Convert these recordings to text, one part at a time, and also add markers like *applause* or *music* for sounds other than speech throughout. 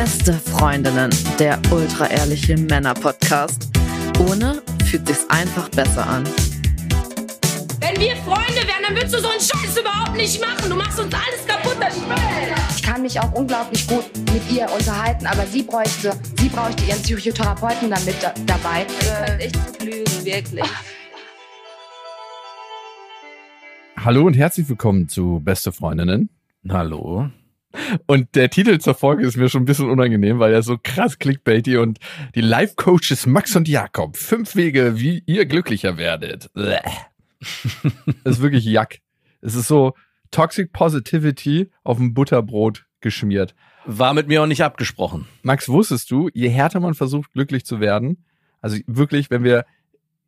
Beste Freundinnen, der ultra-ehrliche Männer-Podcast. Ohne fühlt sich's einfach besser an. Wenn wir Freunde wären, dann würdest du so einen Scheiß überhaupt nicht machen. Du machst uns alles kaputt, das Ich kann mich auch unglaublich gut mit ihr unterhalten, aber sie bräuchte, sie bräuchte ihren Psychotherapeuten damit da, dabei. Äh, echt zu lügen, wirklich. Hallo und herzlich willkommen zu Beste Freundinnen. Hallo. Und der Titel zur Folge ist mir schon ein bisschen unangenehm, weil er so krass clickbaity und die Life-Coaches Max und Jakob. Fünf Wege, wie ihr glücklicher werdet. Das ist wirklich Jack. Es ist so Toxic Positivity auf dem Butterbrot geschmiert. War mit mir auch nicht abgesprochen. Max, wusstest du, je härter man versucht, glücklich zu werden, also wirklich, wenn wir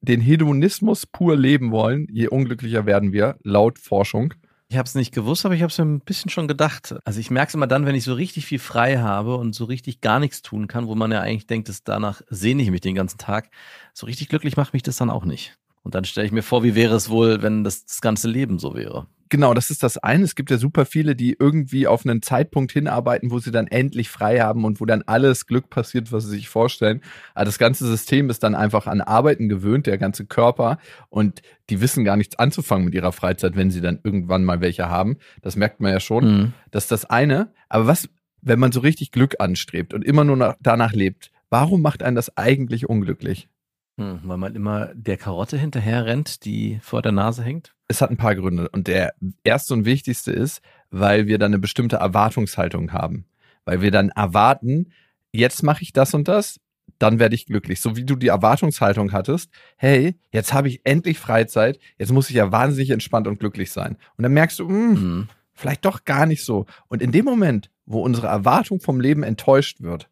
den Hedonismus pur leben wollen, je unglücklicher werden wir, laut Forschung. Ich habe es nicht gewusst, aber ich habe es mir ein bisschen schon gedacht. Also ich merke es immer dann, wenn ich so richtig viel frei habe und so richtig gar nichts tun kann, wo man ja eigentlich denkt, dass danach sehne ich mich den ganzen Tag. So richtig glücklich macht mich das dann auch nicht. Und dann stelle ich mir vor, wie wäre es wohl, wenn das, das ganze Leben so wäre. Genau, das ist das eine. Es gibt ja super viele, die irgendwie auf einen Zeitpunkt hinarbeiten, wo sie dann endlich frei haben und wo dann alles Glück passiert, was sie sich vorstellen. Aber das ganze System ist dann einfach an Arbeiten gewöhnt, der ganze Körper. Und die wissen gar nichts anzufangen mit ihrer Freizeit, wenn sie dann irgendwann mal welche haben. Das merkt man ja schon. Mhm. Das ist das eine. Aber was, wenn man so richtig Glück anstrebt und immer nur nach, danach lebt, warum macht einen das eigentlich unglücklich? Hm, weil man immer der Karotte hinterher rennt, die vor der Nase hängt. Es hat ein paar Gründe. Und der erste und wichtigste ist, weil wir dann eine bestimmte Erwartungshaltung haben. Weil wir dann erwarten, jetzt mache ich das und das, dann werde ich glücklich. So wie du die Erwartungshaltung hattest, hey, jetzt habe ich endlich Freizeit, jetzt muss ich ja wahnsinnig entspannt und glücklich sein. Und dann merkst du, mh, Mhm. vielleicht doch gar nicht so. Und in dem Moment, wo unsere Erwartung vom Leben enttäuscht wird,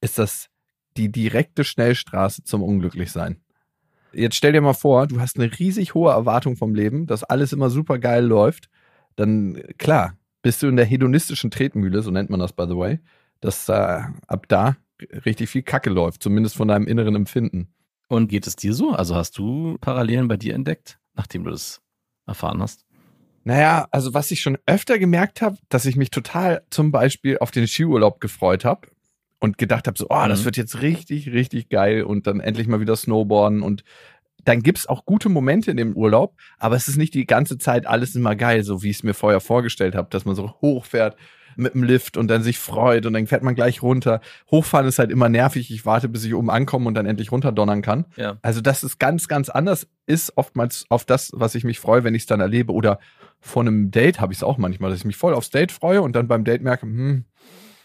ist das die direkte Schnellstraße zum Unglücklichsein. Jetzt stell dir mal vor, du hast eine riesig hohe Erwartung vom Leben, dass alles immer super geil läuft. Dann, klar, bist du in der hedonistischen Tretmühle, so nennt man das by the way, dass äh, ab da richtig viel Kacke läuft, zumindest von deinem inneren Empfinden. Und geht es dir so? Also hast du Parallelen bei dir entdeckt, nachdem du das erfahren hast? Naja, also was ich schon öfter gemerkt habe, dass ich mich total zum Beispiel auf den Skiurlaub gefreut habe und gedacht habe, so, oh, das Mhm. wird jetzt richtig, richtig geil und dann endlich mal wieder Snowboarden und dann gibt's auch gute Momente in dem Urlaub, aber es ist nicht die ganze Zeit alles immer geil, so wie ich es mir vorher vorgestellt habe, dass man so hochfährt mit dem Lift und dann sich freut und dann fährt man gleich runter. Hochfahren ist halt immer nervig. Ich warte, bis ich oben ankomme und dann endlich runterdonnern kann. Ja. Also, dass es ganz, ganz anders ist, oftmals auf das, was ich mich freue, wenn ich es dann erlebe. Oder vor einem Date habe ich es auch manchmal, dass ich mich voll aufs Date freue und dann beim Date merke, hm,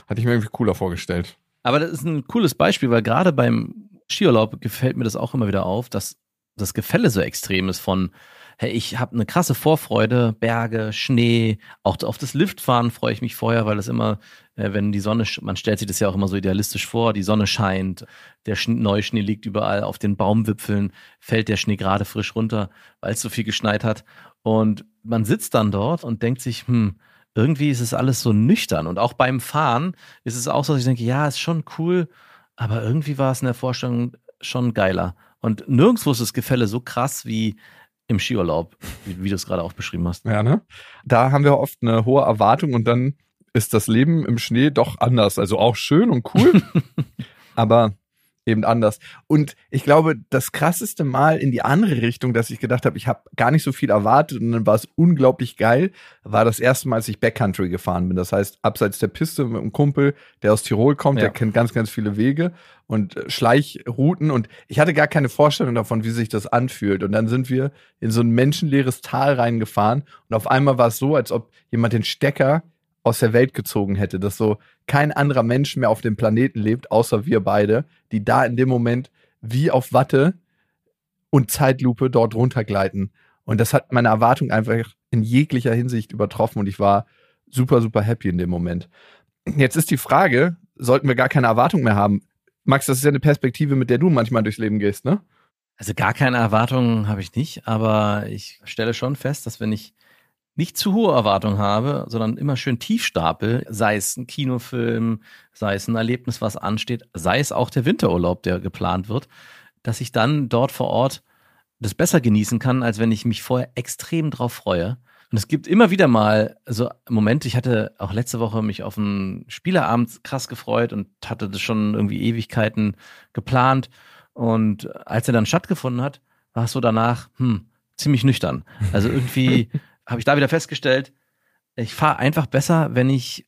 hatte ich mir irgendwie cooler vorgestellt. Aber das ist ein cooles Beispiel, weil gerade beim Skiurlaub gefällt mir das auch immer wieder auf, dass das Gefälle so extrem ist von, hey, ich habe eine krasse Vorfreude, Berge, Schnee, auch auf das Liftfahren freue ich mich vorher, weil es immer, äh, wenn die Sonne, man stellt sich das ja auch immer so idealistisch vor, die Sonne scheint, der Sch Neuschnee liegt überall, auf den Baumwipfeln fällt der Schnee gerade frisch runter, weil es so viel geschneit hat. Und man sitzt dann dort und denkt sich, hm, irgendwie ist es alles so nüchtern. Und auch beim Fahren ist es auch so, dass ich denke, ja, ist schon cool, aber irgendwie war es in der Vorstellung schon geiler. Und nirgendwo ist das Gefälle so krass wie im Skiurlaub, wie, wie du es gerade auch beschrieben hast. Ja, ne? Da haben wir oft eine hohe Erwartung und dann ist das Leben im Schnee doch anders. Also auch schön und cool, *laughs* aber eben anders. Und ich glaube, das krasseste Mal in die andere Richtung, dass ich gedacht habe, ich habe gar nicht so viel erwartet und dann war es unglaublich geil, war das erste Mal, als ich Backcountry gefahren bin. Das heißt, abseits der Piste mit einem Kumpel, der aus Tirol kommt, Ja. der kennt ganz, ganz viele Wege und äh, Schleichrouten und ich hatte gar keine Vorstellung davon, wie sich das anfühlt. Und dann sind wir in so ein menschenleeres Tal reingefahren und auf einmal war es so, als ob jemand den Stecker aus der Welt gezogen hätte, dass so kein anderer Mensch mehr auf dem Planeten lebt, außer wir beide, die da in dem Moment wie auf Watte und Zeitlupe dort runtergleiten. Und das hat meine Erwartung einfach in jeglicher Hinsicht übertroffen und ich war super, super happy in dem Moment. Jetzt ist die Frage, sollten wir gar keine Erwartung mehr haben? Max, das ist ja eine Perspektive, mit der du manchmal durchs Leben gehst, ne? Also gar keine Erwartungen habe ich nicht, aber ich stelle schon fest, dass wenn ich nicht zu hohe Erwartungen habe, sondern immer schön tief stapel, sei es ein Kinofilm, sei es ein Erlebnis, was ansteht, sei es auch der Winterurlaub, der geplant wird, dass ich dann dort vor Ort das besser genießen kann, als wenn ich mich vorher extrem drauf freue. Und es gibt immer wieder mal so Momente, ich hatte auch letzte Woche mich auf einen Spielerabend krass gefreut und hatte das schon irgendwie Ewigkeiten geplant. Und als er dann stattgefunden hat, war es so danach, hm, ziemlich nüchtern. Also irgendwie *laughs* habe ich da wieder festgestellt, ich fahre einfach besser, wenn ich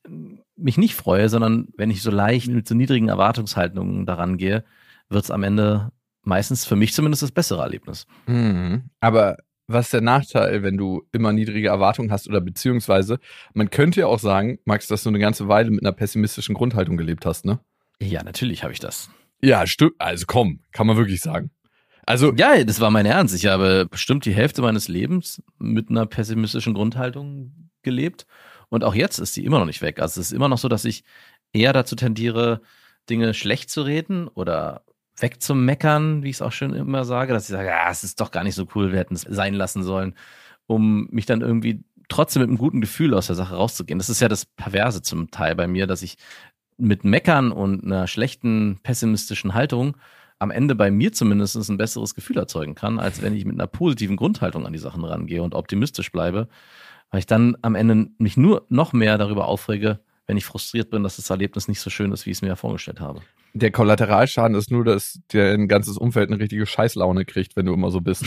mich nicht freue, sondern wenn ich so leicht mit so niedrigen Erwartungshaltungen daran gehe, wird es am Ende meistens für mich zumindest das bessere Erlebnis. Mhm. Aber was ist der Nachteil, wenn du immer niedrige Erwartungen hast oder beziehungsweise, man könnte ja auch sagen, Max, dass du eine ganze Weile mit einer pessimistischen Grundhaltung gelebt hast, ne? Ja, natürlich habe ich das. Ja, stimmt. Also komm, kann man wirklich sagen. Also ja, das war mein Ernst. Ich habe bestimmt die Hälfte meines Lebens mit einer pessimistischen Grundhaltung gelebt und auch jetzt ist die immer noch nicht weg. Also es ist immer noch so, dass ich eher dazu tendiere, Dinge schlecht zu reden oder wegzumeckern, wie ich es auch schon immer sage, dass ich sage, ja, es ist doch gar nicht so cool, wir hätten es sein lassen sollen, um mich dann irgendwie trotzdem mit einem guten Gefühl aus der Sache rauszugehen. Das ist ja das Perverse zum Teil bei mir, dass ich mit Meckern und einer schlechten pessimistischen Haltung am Ende bei mir zumindest ein besseres Gefühl erzeugen kann, als wenn ich mit einer positiven Grundhaltung an die Sachen rangehe und optimistisch bleibe, weil ich dann am Ende mich nur noch mehr darüber aufrege, wenn ich frustriert bin, dass das Erlebnis nicht so schön ist, wie ich es mir ja vorgestellt habe. Der Kollateralschaden ist nur, dass der ein ganzes Umfeld eine richtige Scheißlaune kriegt, wenn du immer so bist.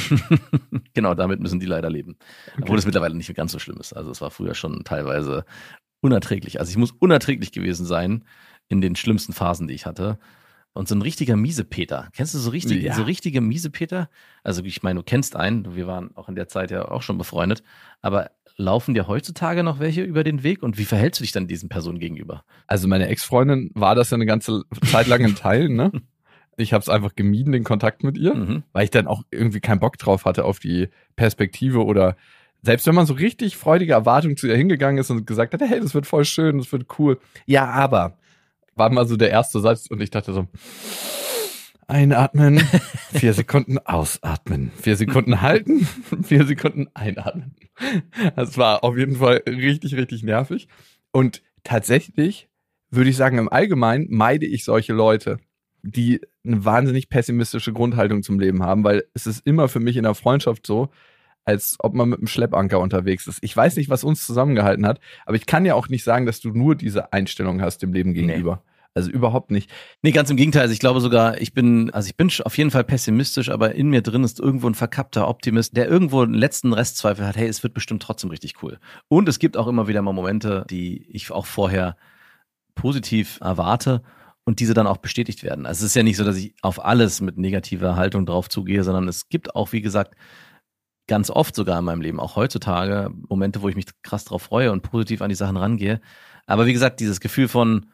*laughs* genau, damit müssen die leider leben. Okay. Obwohl es mittlerweile nicht mehr ganz so schlimm ist. Also es war früher schon teilweise unerträglich. Also ich muss unerträglich gewesen sein in den schlimmsten Phasen, die ich hatte. Und so ein richtiger Miesepeter. Kennst du so richtige, ja. so richtige Miesepeter? Also ich meine, du kennst einen, wir waren auch in der Zeit ja auch schon befreundet, aber laufen dir heutzutage noch welche über den Weg und wie verhältst du dich dann diesen Personen gegenüber? Also meine Ex-Freundin war das ja eine ganze Zeit lang ein Teil, ne? *laughs* Ich habe es einfach gemieden, den Kontakt mit ihr, mhm. weil ich dann auch irgendwie keinen Bock drauf hatte auf die Perspektive oder selbst wenn man so richtig freudige Erwartungen zu ihr hingegangen ist und gesagt hat, hey, das wird voll schön, das wird cool. Ja, aber war mal so der erste Satz und ich dachte so, einatmen, vier Sekunden ausatmen, vier Sekunden halten, vier Sekunden einatmen. Das war auf jeden Fall richtig, richtig nervig. Und tatsächlich würde ich sagen, im Allgemeinen meide ich solche Leute, die eine wahnsinnig pessimistische Grundhaltung zum Leben haben, weil es ist immer für mich in der Freundschaft so, als ob man mit einem Schleppanker unterwegs ist. Ich weiß nicht, was uns zusammengehalten hat, aber ich kann ja auch nicht sagen, dass du nur diese Einstellung hast dem Leben gegenüber. Also überhaupt nicht. Nee, ganz im Gegenteil. Also ich glaube sogar, ich bin, also ich bin auf jeden Fall pessimistisch, aber in mir drin ist irgendwo ein verkappter Optimist, der irgendwo einen letzten Restzweifel hat, hey, es wird bestimmt trotzdem richtig cool. Und es gibt auch immer wieder mal Momente, die ich auch vorher positiv erwarte und diese dann auch bestätigt werden. Also es ist ja nicht so, dass ich auf alles mit negativer Haltung drauf zugehe, sondern es gibt auch, wie gesagt, ganz oft sogar in meinem Leben, auch heutzutage, Momente, wo ich mich krass drauf freue und positiv an die Sachen rangehe. Aber wie gesagt, dieses Gefühl von,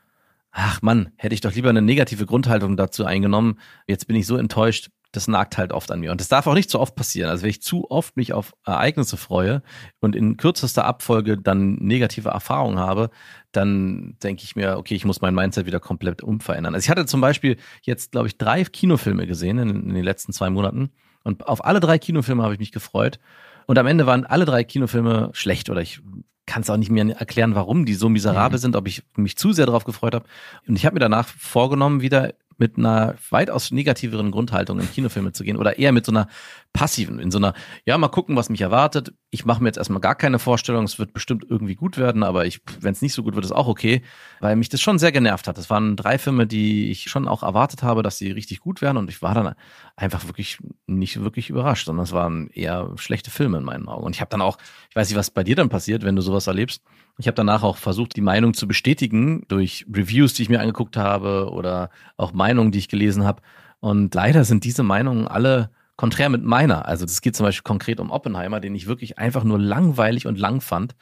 ach Mann, hätte ich doch lieber eine negative Grundhaltung dazu eingenommen. Jetzt bin ich so enttäuscht, das nagt halt oft an mir. Und das darf auch nicht so oft passieren. Also wenn ich zu oft mich auf Ereignisse freue und in kürzester Abfolge dann negative Erfahrungen habe, dann denke ich mir, okay, ich muss mein Mindset wieder komplett umverändern. Also ich hatte zum Beispiel jetzt, glaube ich, drei Kinofilme gesehen in, in den letzten zwei Monaten. Und auf alle drei Kinofilme habe ich mich gefreut. Und am Ende waren alle drei Kinofilme schlecht oder ich kann es auch nicht mehr erklären, warum die so miserabel mhm. sind, ob ich mich zu sehr darauf gefreut habe. Und ich habe mir danach vorgenommen, wieder mit einer weitaus negativeren Grundhaltung in Kinofilme zu gehen oder eher mit so einer passiven, in so einer, ja, mal gucken, was mich erwartet. Ich mache mir jetzt erstmal gar keine Vorstellung, es wird bestimmt irgendwie gut werden, aber wenn es nicht so gut wird, ist auch okay, weil mich das schon sehr genervt hat. Das waren drei Filme, die ich schon auch erwartet habe, dass sie richtig gut werden und ich war dann einfach wirklich nicht wirklich überrascht, sondern es waren eher schlechte Filme in meinen Augen. Und ich habe dann auch, ich weiß nicht, was bei dir dann passiert, wenn du sowas erlebst. Ich habe danach auch versucht, die Meinung zu bestätigen durch Reviews, die ich mir angeguckt habe oder auch Meinungen, die ich gelesen habe. Und leider sind diese Meinungen alle konträr mit meiner. Also das geht zum Beispiel konkret um Oppenheimer, den ich wirklich einfach nur langweilig und lang fand.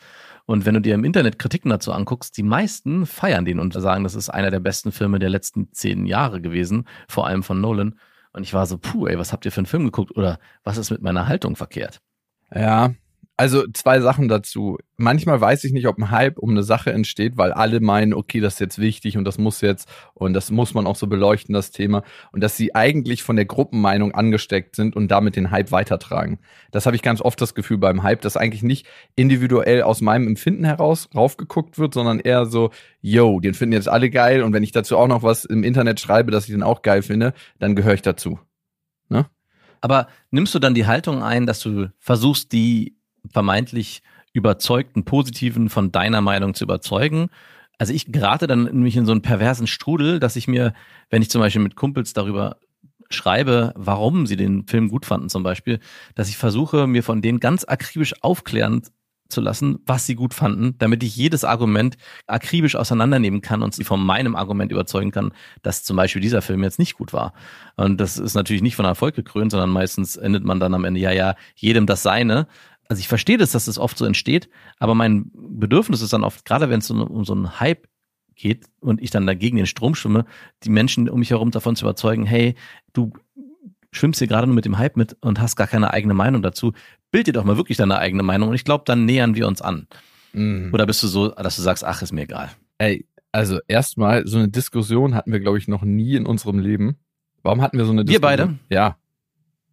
Und wenn du dir im Internet Kritiken dazu anguckst, die meisten feiern den und sagen, das ist einer der besten Filme der letzten zehn Jahre gewesen, vor allem von Nolan. Und ich war so, puh, ey, was habt ihr für einen Film geguckt? Oder was ist mit meiner Haltung verkehrt? Ja, also zwei Sachen dazu. Manchmal weiß ich nicht, ob ein Hype um eine Sache entsteht, weil alle meinen, okay, das ist jetzt wichtig und das muss jetzt und das muss man auch so beleuchten, das Thema. Und dass sie eigentlich von der Gruppenmeinung angesteckt sind und damit den Hype weitertragen. Das habe ich ganz oft das Gefühl beim Hype, dass eigentlich nicht individuell aus meinem Empfinden heraus raufgeguckt wird, sondern eher so, yo, den finden jetzt alle geil und wenn ich dazu auch noch was im Internet schreibe, dass ich den auch geil finde, dann gehöre ich dazu. Ne? Aber nimmst du dann die Haltung ein, dass du versuchst, die vermeintlich überzeugten, positiven von deiner Meinung zu überzeugen. Also ich gerate dann nämlich in so einen perversen Strudel, dass ich mir, wenn ich zum Beispiel mit Kumpels darüber schreibe, warum sie den Film gut fanden zum Beispiel, dass ich versuche, mir von denen ganz akribisch aufklären zu lassen, was sie gut fanden, damit ich jedes Argument akribisch auseinandernehmen kann und sie von meinem Argument überzeugen kann, dass zum Beispiel dieser Film jetzt nicht gut war. Und das ist natürlich nicht von Erfolg gekrönt, sondern meistens endet man dann am Ende, ja, ja, jedem das Seine. Also ich verstehe das, dass das oft so entsteht, aber mein Bedürfnis ist dann oft, gerade wenn es um, um so einen Hype geht und ich dann dagegen den Strom schwimme, die Menschen um mich herum davon zu überzeugen, hey, du schwimmst hier gerade nur mit dem Hype mit und hast gar keine eigene Meinung dazu. Bild dir doch mal wirklich deine eigene Meinung und ich glaube, dann nähern wir uns an. Mhm. Oder bist du so, dass du sagst, ach, ist mir egal? Ey, also erstmal, so eine Diskussion hatten wir, glaube ich, noch nie in unserem Leben. Warum hatten wir so eine Diskussion? Wir beide? Ja.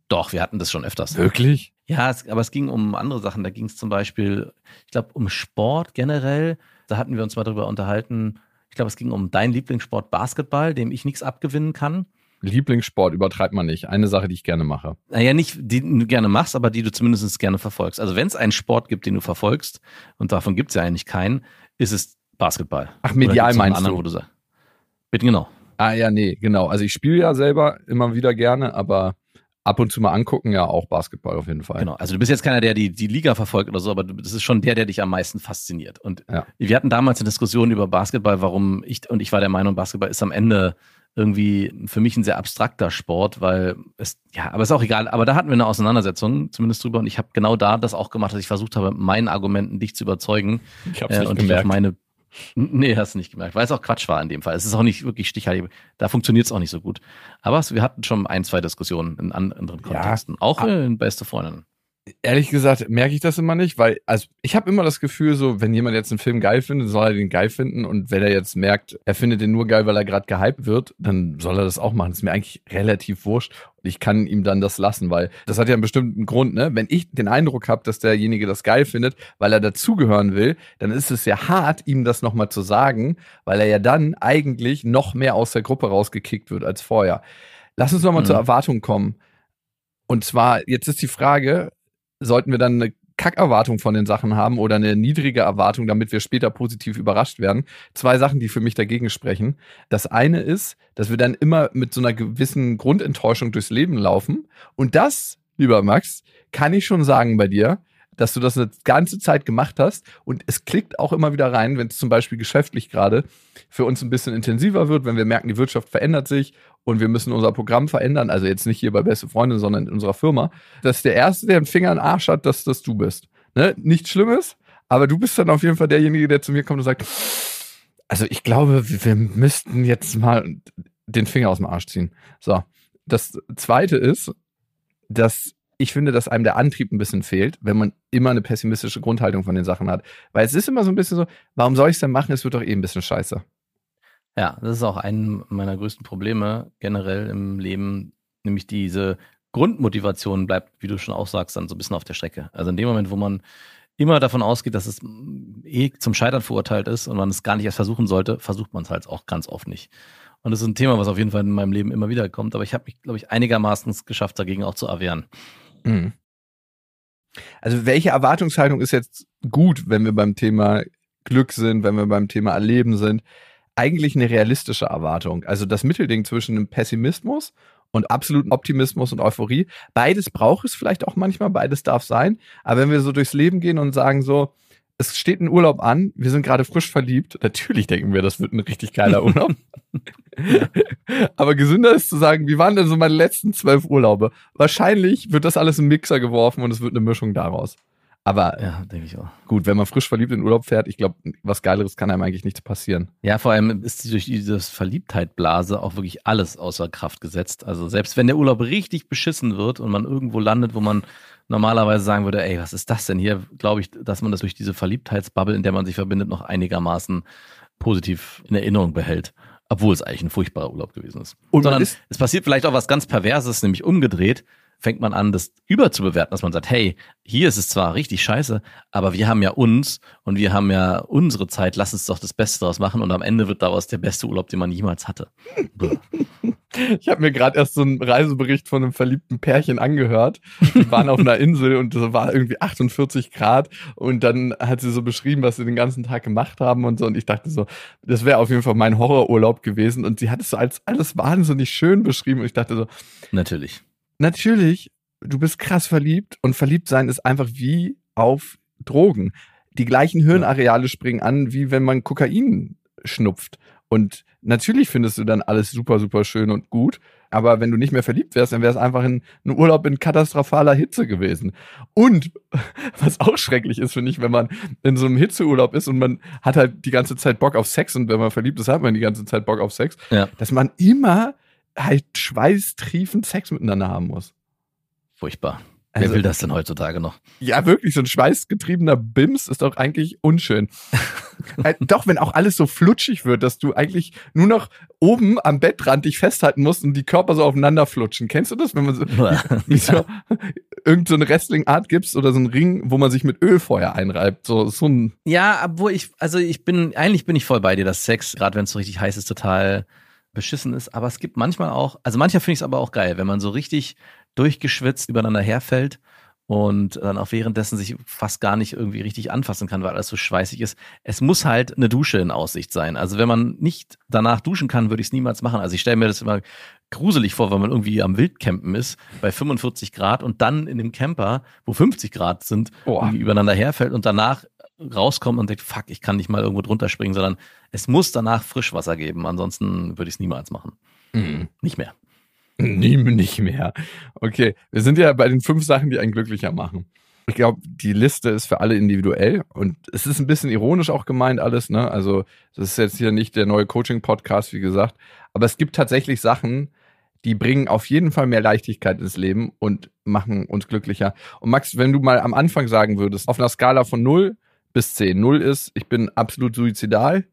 Doch, wir hatten das schon öfters. Wirklich? Ja, es, aber es ging um andere Sachen. Da ging es zum Beispiel, ich glaube, um Sport generell. Da hatten wir uns mal drüber unterhalten. Ich glaube, es ging um deinen Lieblingssport Basketball, dem ich nichts abgewinnen kann. Lieblingssport übertreibt man nicht. Eine Sache, die ich gerne mache. Naja, nicht die du gerne machst, aber die du zumindest gerne verfolgst. Also wenn es einen Sport gibt, den du verfolgst, und davon gibt es ja eigentlich keinen, ist es Basketball. Ach, medial meinst anderen, du? Wo du sagst. Bitte genau. Ah ja, nee, genau. Also ich spiele ja selber immer wieder gerne, aber ab und zu mal angucken, ja auch Basketball auf jeden Fall. Genau, also du bist jetzt keiner, der die, die Liga verfolgt oder so, aber das ist schon der, der dich am meisten fasziniert. Und ja. wir hatten damals eine Diskussion über Basketball, warum ich, und ich war der Meinung, Basketball ist am Ende irgendwie für mich ein sehr abstrakter Sport, weil es, ja, aber ist auch egal. Aber da hatten wir eine Auseinandersetzung, zumindest drüber, und ich habe genau da das auch gemacht, dass ich versucht habe, meinen Argumenten dich zu überzeugen. Ich hab's nicht äh, und gemerkt. auf meine Nee, hast du nicht gemerkt, weil es auch Quatsch war in dem Fall. Es ist auch nicht wirklich stichhaltig. Da funktioniert es auch nicht so gut. Aber wir hatten schon ein, zwei Diskussionen in anderen Kontexten. Ja. Auch in Beste Freundinnen ehrlich gesagt merke ich das immer nicht, weil also ich habe immer das Gefühl, so wenn jemand jetzt einen Film geil findet, soll er den geil finden und wenn er jetzt merkt, er findet den nur geil, weil er gerade gehypt wird, dann soll er das auch machen. Das ist mir eigentlich relativ wurscht und ich kann ihm dann das lassen, weil das hat ja einen bestimmten Grund, ne? Wenn ich den Eindruck habe, dass derjenige das geil findet, weil er dazugehören will, dann ist es ja hart, ihm das nochmal zu sagen, weil er ja dann eigentlich noch mehr aus der Gruppe rausgekickt wird als vorher. Lass uns nochmal mhm. zur Erwartung kommen. Und zwar, jetzt ist die Frage, sollten wir dann eine Kackerwartung von den Sachen haben oder eine niedrige Erwartung, damit wir später positiv überrascht werden. Zwei Sachen, die für mich dagegen sprechen. Das eine ist, dass wir dann immer mit so einer gewissen Grundenttäuschung durchs Leben laufen. Und das, lieber Max, kann ich schon sagen bei dir, dass du das eine ganze Zeit gemacht hast und es klickt auch immer wieder rein, wenn es zum Beispiel geschäftlich gerade für uns ein bisschen intensiver wird, wenn wir merken, die Wirtschaft verändert sich und wir müssen unser Programm verändern, also jetzt nicht hier bei Beste Freunde, sondern in unserer Firma, dass der Erste, der einen Finger in den Arsch hat, dass das du bist. Ne? Nichts Schlimmes, aber du bist dann auf jeden Fall derjenige, der zu mir kommt und sagt, also ich glaube, wir müssten jetzt mal den Finger aus dem Arsch ziehen. So. Das zweite ist, dass ich finde, dass einem der Antrieb ein bisschen fehlt, wenn man immer eine pessimistische Grundhaltung von den Sachen hat. Weil es ist immer so ein bisschen so, warum soll ich es denn machen? Es wird doch eh ein bisschen scheiße. Ja, das ist auch ein meiner größten Probleme generell im Leben, nämlich diese Grundmotivation bleibt, wie du schon auch sagst, dann so ein bisschen auf der Strecke. Also in dem Moment, wo man immer davon ausgeht, dass es eh zum Scheitern verurteilt ist und man es gar nicht erst versuchen sollte, versucht man es halt auch ganz oft nicht. Und das ist ein Thema, was auf jeden Fall in meinem Leben immer wieder kommt, aber ich habe mich, glaube ich, einigermaßen geschafft, dagegen auch zu erwehren. Mhm. Also welche Erwartungshaltung ist jetzt gut, wenn wir beim Thema Glück sind, wenn wir beim Thema Erleben sind? Eigentlich eine realistische Erwartung. Also das Mittelding zwischen einem Pessimismus und absoluten Optimismus und Euphorie. Beides braucht es vielleicht auch manchmal, beides darf sein. Aber wenn wir so durchs Leben gehen und sagen so, es steht ein Urlaub an, wir sind gerade frisch verliebt. Natürlich denken wir, das wird ein richtig geiler Urlaub. *laughs* *laughs* Aber gesünder ist zu sagen, wie waren denn so meine letzten zwölf Urlaube? Wahrscheinlich wird das alles in Mixer geworfen und es wird eine Mischung daraus. Aber ja, denke ich auch. Gut, wenn man frisch verliebt in Urlaub fährt, ich glaube, was Geileres kann einem eigentlich nicht passieren. Ja, vor allem ist durch diese Verliebtheitblase auch wirklich alles außer Kraft gesetzt. Also selbst wenn der Urlaub richtig beschissen wird und man irgendwo landet, wo man normalerweise sagen würde, ey, was ist das denn hier? Glaube ich, dass man das durch diese Verliebtheitsbubble, in der man sich verbindet, noch einigermaßen positiv in Erinnerung behält. Obwohl es eigentlich ein furchtbarer Urlaub gewesen ist. Und Sondern es passiert vielleicht auch was ganz Perverses, nämlich umgedreht. Fängt man an, das überzubewerten, dass man sagt, hey, hier ist es zwar richtig scheiße, aber wir haben ja uns und wir haben ja unsere Zeit, lass uns doch das Beste daraus machen und am Ende wird daraus der beste Urlaub, den man jemals hatte. Ich habe mir gerade erst so einen Reisebericht von einem verliebten Pärchen angehört. Die waren auf einer Insel und es war irgendwie 48 Grad und dann hat sie so beschrieben, was sie den ganzen Tag gemacht haben und so und ich dachte so, das wäre auf jeden Fall mein Horrorurlaub gewesen und sie hat es so als alles wahnsinnig schön beschrieben und ich dachte so, Natürlich. Natürlich, du bist krass verliebt und verliebt sein ist einfach wie auf Drogen. Die gleichen Hirnareale springen an, wie wenn man Kokain schnupft. Und natürlich findest du dann alles super, super schön und gut. Aber wenn du nicht mehr verliebt wärst, dann wäre es einfach ein, ein Urlaub in katastrophaler Hitze gewesen. Und *laughs* was auch schrecklich ist, finde ich, wenn man in so einem Hitzeurlaub ist und man hat halt die ganze Zeit Bock auf Sex und wenn man verliebt ist, hat man die ganze Zeit Bock auf Sex, Ja. dass man immer halt schweißtriefend Sex miteinander haben muss. Furchtbar. Also- Wer will das denn heutzutage noch? Ja, wirklich, so ein schweißgetriebener Bims ist doch eigentlich unschön. *laughs* äh, doch, wenn auch alles so flutschig wird, dass du eigentlich nur noch oben am Bettrand dich festhalten musst und die Körper so aufeinander flutschen. Kennst du das, wenn man so, *laughs* wie so irgend so Wrestling-Art gibst oder so einen Ring, wo man sich mit Ölfeuer einreibt? So, so ein, Ja, obwohl ich, also ich bin, eigentlich bin ich voll bei dir, dass Sex, gerade wenn es so richtig heiß ist, total beschissen ist. Aber es gibt manchmal auch, also manchmal finde ich es aber auch geil, wenn man so richtig durchgeschwitzt übereinander herfällt und dann auch währenddessen sich fast gar nicht irgendwie richtig anfassen kann, weil alles so schweißig ist. Es muss halt eine Dusche in Aussicht sein. Also wenn man nicht danach duschen kann, würde ich es niemals machen. Also ich stelle mir das immer gruselig vor, wenn man irgendwie am Wildcampen ist bei 45 Grad und dann in dem Camper, wo 50 Grad sind, Boah. irgendwie übereinander herfällt und danach rauskommt und denkt, fuck, ich kann nicht mal irgendwo drunter springen, sondern es muss danach Frischwasser geben. Ansonsten würde ich es niemals machen. Nicht mehr. Nie, nicht mehr. Okay, wir sind ja bei den fünf Sachen, die einen glücklicher machen. Ich glaube, die Liste ist für alle individuell und es ist ein bisschen ironisch auch gemeint alles, ne? Also, das ist jetzt hier nicht der neue Coaching-Podcast, wie gesagt. Aber es gibt tatsächlich Sachen, die bringen auf jeden Fall mehr Leichtigkeit ins Leben und machen uns glücklicher. Und Max, wenn du mal am Anfang sagen würdest, auf einer Skala von 0 bis 10, 0 ist, ich bin absolut suizidal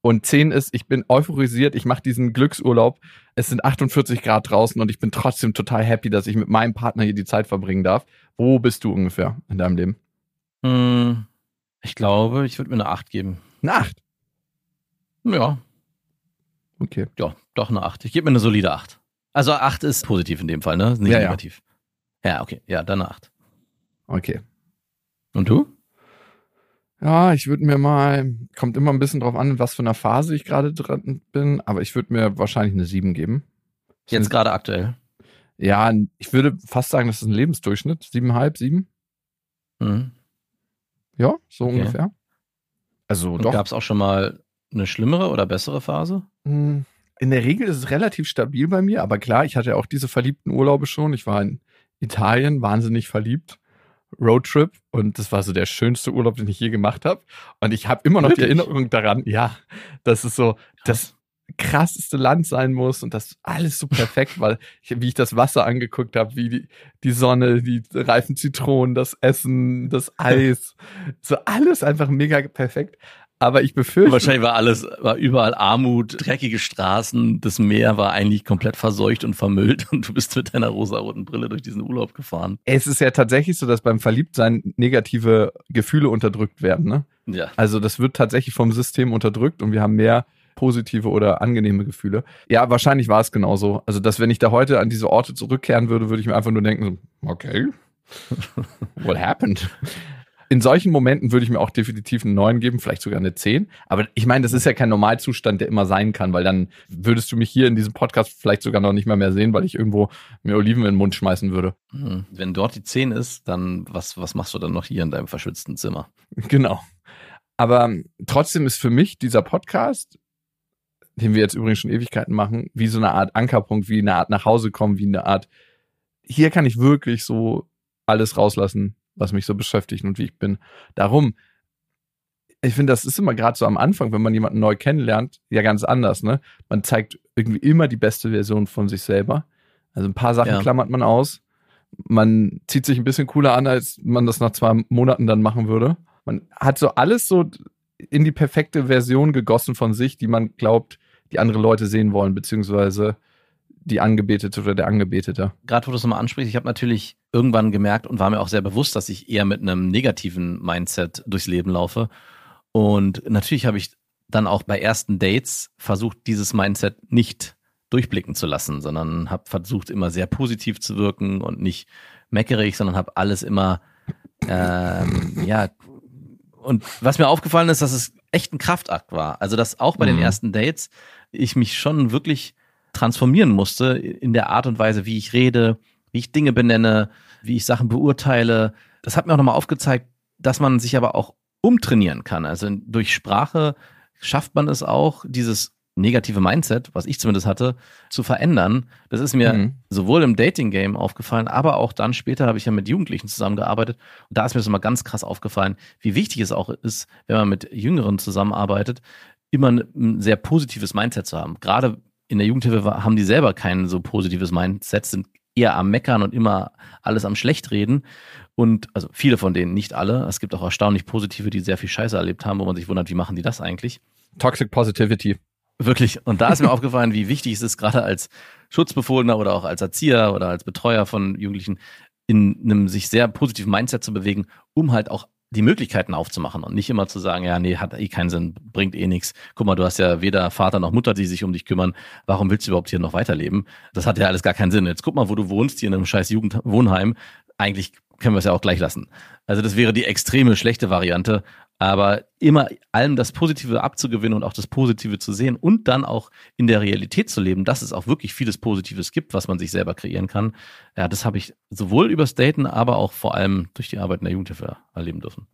und 10 ist, ich bin euphorisiert, ich mache diesen Glücksurlaub, es sind 48 Grad draußen und ich bin trotzdem total happy, dass ich mit meinem Partner hier die Zeit verbringen darf. Wo bist du ungefähr in deinem Leben? Hm, Ich glaube, ich würde mir eine 8 geben. Eine 8. Ja, Okay. ja, doch eine 8. Ich gebe mir eine solide 8. Also 8 ist positiv in dem Fall, ne? Nicht Ja, ja. negativ. Ja. okay. Ja, dann eine 8. Okay. Und du? Ja, ich würde mir mal, kommt immer ein bisschen drauf an, in was für einer Phase ich gerade dran bin, aber ich würde mir wahrscheinlich eine 7 geben. Jetzt gerade aktuell. Ja, ich würde fast sagen, das ist ein Lebensdurchschnitt. 7,5, 7. Mhm. Ja, so Okay. ungefähr. Also doch. Gab es auch schon mal eine schlimmere oder bessere Phase? Hm, In der Regel ist es relativ stabil bei mir, aber klar, ich hatte ja auch diese verliebten Urlaube schon. Ich war in Italien wahnsinnig verliebt. Roadtrip und das war so der schönste Urlaub, den ich je gemacht habe. Und ich habe immer noch die Wirklich? Erinnerung daran, ja, dass es so das krasseste Land sein muss und das alles so perfekt, weil ich, wie ich das Wasser angeguckt habe, wie die, die Sonne, die reifen Zitronen, das Essen, das *laughs* Eis, so alles einfach mega perfekt. Aber ich befürchte, Wahrscheinlich war alles, war überall Armut, dreckige Straßen, das Meer war eigentlich komplett verseucht und vermüllt *laughs* und du bist mit deiner rosaroten Brille durch diesen Urlaub gefahren. Es ist ja tatsächlich so, dass beim Verliebtsein negative Gefühle unterdrückt werden. Ne? Ja. Also das wird tatsächlich vom System unterdrückt und wir haben mehr positive oder angenehme Gefühle. Ja, wahrscheinlich war es genauso. Also, dass wenn ich da heute an diese Orte zurückkehren würde, würde ich mir einfach nur denken, okay, *laughs* what happened? In solchen Momenten würde ich mir auch definitiv einen 9 geben, vielleicht sogar eine 10. Aber ich meine, das ist ja kein Normalzustand, der immer sein kann, weil dann würdest du mich hier in diesem Podcast vielleicht sogar noch nicht mal mehr sehen, weil ich irgendwo mir Oliven in den Mund schmeißen würde. Hm. Wenn dort die 10 ist, dann was, was machst du dann noch hier in deinem verschwitzten Zimmer? *laughs* Genau. Aber ähm, trotzdem ist für mich dieser Podcast, den wir jetzt übrigens schon Ewigkeiten machen, wie so eine Art Ankerpunkt, wie eine Art nach Hause kommen, wie eine Art, hier kann ich wirklich so alles rauslassen, was mich so beschäftigt und wie ich bin. Darum, ich finde, das ist immer gerade so am Anfang, wenn man jemanden neu kennenlernt, ja ganz anders, ne? Man zeigt irgendwie immer die beste Version von sich selber. Also ein paar Sachen Ja. klammert man aus. Man zieht sich ein bisschen cooler an, als man das nach zwei Monaten dann machen würde. Man hat so alles so in die perfekte Version gegossen von sich, die man glaubt, die andere Leute sehen wollen, beziehungsweise die Angebetete oder der Angebetete? Gerade wo du es nochmal ansprichst, ich habe natürlich irgendwann gemerkt und war mir auch sehr bewusst, dass ich eher mit einem negativen Mindset durchs Leben laufe. Und natürlich habe ich dann auch bei ersten Dates versucht, dieses Mindset nicht durchblicken zu lassen, sondern habe versucht, immer sehr positiv zu wirken und nicht meckerig, sondern habe alles immer, ähm, ja, und was mir aufgefallen ist, dass es echt ein Kraftakt war. Also, dass auch bei mhm. den ersten Dates ich mich schon wirklich transformieren musste in der Art und Weise, wie ich rede, wie ich Dinge benenne, wie ich Sachen beurteile. Das hat mir auch nochmal aufgezeigt, dass man sich aber auch umtrainieren kann. Also durch Sprache schafft man es auch, dieses negative Mindset, was ich zumindest hatte, zu verändern. Das ist mir mhm. sowohl im Dating-Game aufgefallen, aber auch dann später habe ich ja mit Jugendlichen zusammengearbeitet. Und da ist mir das immer ganz krass aufgefallen, wie wichtig es auch ist, wenn man mit Jüngeren zusammenarbeitet, immer ein sehr positives Mindset zu haben. Gerade in der Jugendhilfe haben die selber kein so positives Mindset, sind eher am Meckern und immer alles am Schlechtreden. Und also viele von denen, nicht alle. Es gibt auch erstaunlich positive, die sehr viel Scheiße erlebt haben, wo man sich wundert, wie machen die das eigentlich? Toxic Positivity. Wirklich. Und da ist mir *laughs* aufgefallen, wie wichtig es ist, gerade als Schutzbefohlener oder auch als Erzieher oder als Betreuer von Jugendlichen, in einem sich sehr positiven Mindset zu bewegen, um halt auch die Möglichkeiten aufzumachen und nicht immer zu sagen, ja, nee, hat eh keinen Sinn, bringt eh nichts. Guck mal, du hast ja weder Vater noch Mutter, die sich um dich kümmern. Warum willst du überhaupt hier noch weiterleben? Das hat ja alles gar keinen Sinn. Jetzt guck mal, wo du wohnst, hier in einem scheiß Jugendwohnheim. Eigentlich können wir es ja auch gleich lassen. Also das wäre die extreme schlechte Variante. Aber immer allem das Positive abzugewinnen und auch das Positive zu sehen und dann auch in der Realität zu leben, dass es auch wirklich vieles Positives gibt, was man sich selber kreieren kann. Ja, das habe ich sowohl übers Daten, aber auch vor allem durch die Arbeit in der Jugendhilfe erleben dürfen.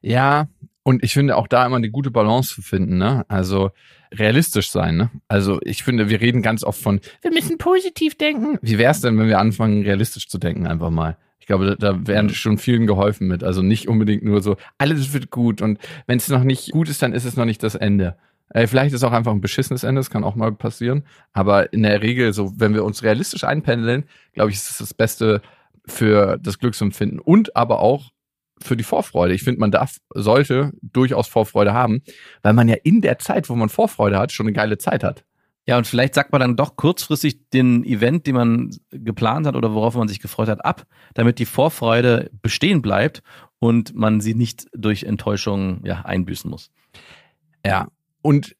Ja, und ich finde auch da immer eine gute Balance zu finden, ne? Also realistisch sein, ne? Also ich finde, wir reden ganz oft von, wir müssen positiv denken. Wie wäre es denn, wenn wir anfangen, realistisch zu denken, einfach mal? Glaube, da, da wären schon vielen geholfen mit. Also nicht unbedingt nur so, alles wird gut und wenn es noch nicht gut ist, dann ist es noch nicht das Ende. Äh, vielleicht ist es auch einfach ein beschissenes Ende, das kann auch mal passieren. Aber in der Regel, so wenn wir uns realistisch einpendeln, glaube ich, ist es das Beste für das Glücksempfinden und aber auch für die Vorfreude. Ich finde, man darf, sollte durchaus Vorfreude haben, weil man ja in der Zeit, wo man Vorfreude hat, schon eine geile Zeit hat. Ja, und vielleicht sagt man dann doch kurzfristig den Event, den man geplant hat oder worauf man sich gefreut hat, ab, damit die Vorfreude bestehen bleibt und man sie nicht durch Enttäuschung ja, einbüßen muss. Ja, und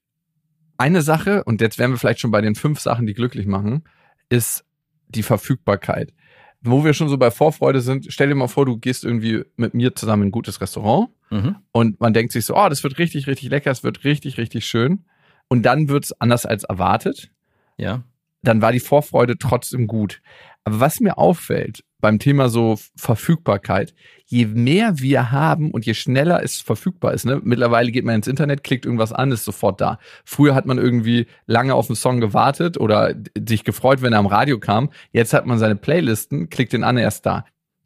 eine Sache, und jetzt wären wir vielleicht schon bei den fünf Sachen, die glücklich machen, ist die Verfügbarkeit. Wo wir schon so bei Vorfreude sind, stell dir mal vor, du gehst irgendwie mit mir zusammen in ein gutes Restaurant mhm. und man denkt sich so, oh, das wird richtig, richtig lecker, es wird richtig, richtig schön und dann wird's anders als erwartet. Ja. Dann war die Vorfreude trotzdem gut. Aber was mir auffällt beim Thema so Verfügbarkeit, je mehr wir haben und je schneller es verfügbar ist, ne? mittlerweile geht man ins Internet, klickt irgendwas an, ist sofort da. Früher hat man irgendwie lange auf einen Song gewartet oder sich gefreut, wenn er am Radio kam. Jetzt hat man seine Playlisten, klickt den an, er ist da.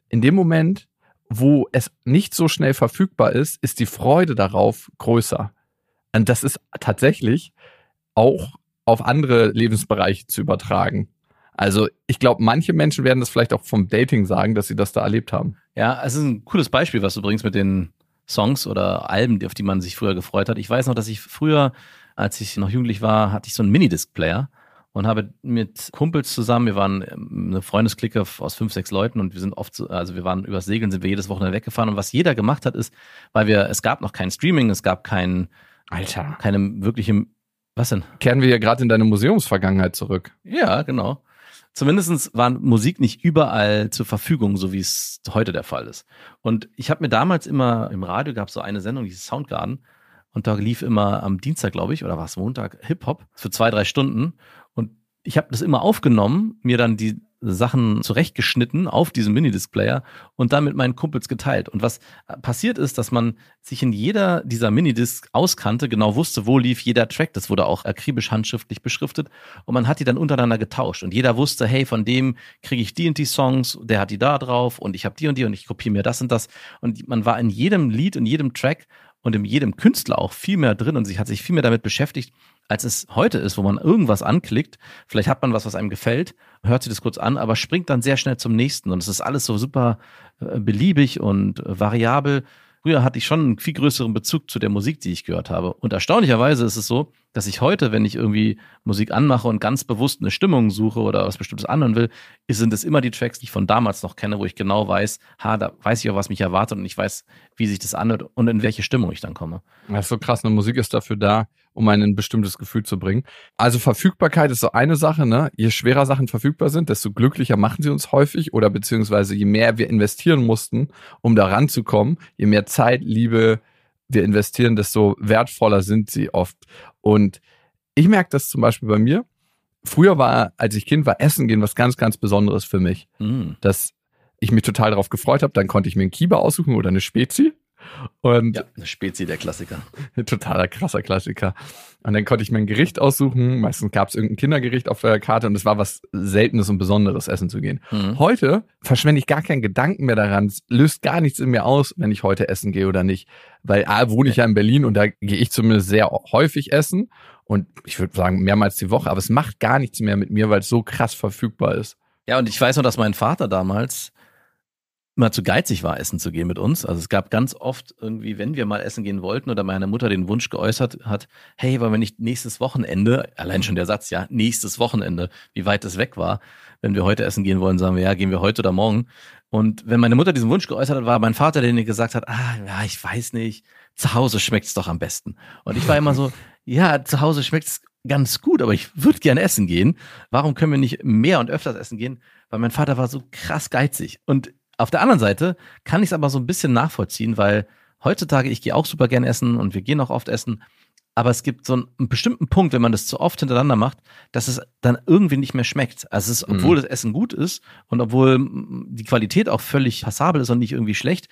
In dem Moment, wo es nicht so schnell verfügbar ist, ist die Freude darauf größer. Und das ist tatsächlich auch auf andere Lebensbereiche zu übertragen. Also ich glaube, manche Menschen werden das vielleicht auch vom Dating sagen, dass sie das da erlebt haben. Ja, es ist ein cooles Beispiel, was du bringst mit den Songs oder Alben, auf die man sich früher gefreut hat. Ich weiß noch, dass ich früher, als ich noch jugendlich war, hatte ich so einen Minidisc-Player und habe mit Kumpels zusammen, wir waren ähm, eine Freundesklicke aus fünf, sechs Leuten und wir sind oft, so, also wir waren übers Segeln, sind wir jedes Wochenende weggefahren und was jeder gemacht hat, ist, weil wir, es gab noch kein Streaming, es gab kein Alter. Keine wirkliche. Was denn? Kehren wir ja gerade in deine Museumsvergangenheit zurück. Ja, genau. Zumindestens war Musik nicht überall zur Verfügung, so wie es heute der Fall ist. Und ich habe mir damals immer im Radio gab es so eine Sendung, die Soundgarden, und da lief immer am Dienstag, glaube ich, oder war es Montag, Hip-Hop für zwei, drei Stunden. Und ich habe das immer aufgenommen, mir dann die Sachen zurechtgeschnitten auf diesem Minidisc-Player und dann mit meinen Kumpels geteilt. Und was passiert ist, dass man sich in jeder dieser Minidisc auskannte, genau wusste, wo lief jeder Track. Das wurde auch akribisch handschriftlich beschriftet und man hat die dann untereinander getauscht. Und jeder wusste, hey, von dem kriege ich die und die Songs, der hat die da drauf und ich habe die und die und ich kopiere mir das und das. Und man war in jedem Lied, in jedem Track und in jedem Künstler auch viel mehr drin und sich hat sich viel mehr damit beschäftigt, als es heute ist, wo man irgendwas anklickt. Vielleicht hat man was, was einem gefällt, hört sich das kurz an, aber springt dann sehr schnell zum nächsten. Und es ist alles so super äh, beliebig und äh, variabel. Früher hatte ich schon einen viel größeren Bezug zu der Musik, die ich gehört habe. Und erstaunlicherweise ist es so, dass ich heute, wenn ich irgendwie Musik anmache und ganz bewusst eine Stimmung suche oder was Bestimmtes anhören will, sind es immer die Tracks, die ich von damals noch kenne, wo ich genau weiß, ha, da weiß ich auch, was mich erwartet und ich weiß, wie sich das anhört und in welche Stimmung ich dann komme. Das ist so krass. Eine Musik ist dafür da, um einen ein bestimmtes Gefühl zu bringen. Also Verfügbarkeit ist so eine Sache, ne? Je schwerer Sachen verfügbar sind, desto glücklicher machen sie uns häufig oder beziehungsweise je mehr wir investieren mussten, um da ranzukommen, je mehr Zeit, Liebe wir investieren, desto wertvoller sind sie oft. Und ich merke das zum Beispiel bei mir. Früher war, als ich Kind war, Essen gehen was ganz, ganz Besonderes für mich. Mm. Dass ich mich total darauf gefreut habe. Dann konnte ich mir einen Kieber aussuchen oder eine Spezi. Und Ja, eine Spezi der Klassiker. *laughs* totaler krasser Klassiker. Und dann konnte ich mir ein Gericht aussuchen. Meistens gab es irgendein Kindergericht auf der Karte und es war was Seltenes und Besonderes, essen zu gehen. Mhm. Heute verschwende ich gar keinen Gedanken mehr daran. Es löst gar nichts in mir aus, wenn ich heute essen gehe oder nicht. Weil A, wohne ich ja in Berlin und da gehe ich zumindest sehr häufig essen. Und ich würde sagen, mehrmals die Woche. Aber es macht gar nichts mehr mit mir, weil es so krass verfügbar ist. Ja, und ich weiß noch, dass mein Vater damals immer zu geizig war, essen zu gehen mit uns. Also es gab ganz oft irgendwie, wenn wir mal essen gehen wollten oder meine Mutter den Wunsch geäußert hat, hey, wollen wir nicht nächstes Wochenende, allein schon der Satz, ja, nächstes Wochenende, wie weit es weg war, wenn wir heute essen gehen wollen, sagen wir, ja, gehen wir heute oder morgen. Und wenn meine Mutter diesen Wunsch geäußert hat, war mein Vater, der mir gesagt hat, ah, ja, ich weiß nicht, zu Hause schmeckt's doch am besten. Und ich war immer so, *laughs* ja, zu Hause schmeckt's ganz gut, aber ich würde gerne essen gehen. Warum können wir nicht mehr und öfters essen gehen? Weil mein Vater war so krass geizig. Und auf der anderen Seite kann ich es aber so ein bisschen nachvollziehen, weil heutzutage, ich gehe auch super gerne essen und wir gehen auch oft essen, aber es gibt so einen, bestimmten Punkt, wenn man das zu oft hintereinander macht, dass es dann irgendwie nicht mehr schmeckt. Also es ist, obwohl das Essen gut ist und obwohl mm, die Qualität auch völlig passabel ist und nicht irgendwie schlecht,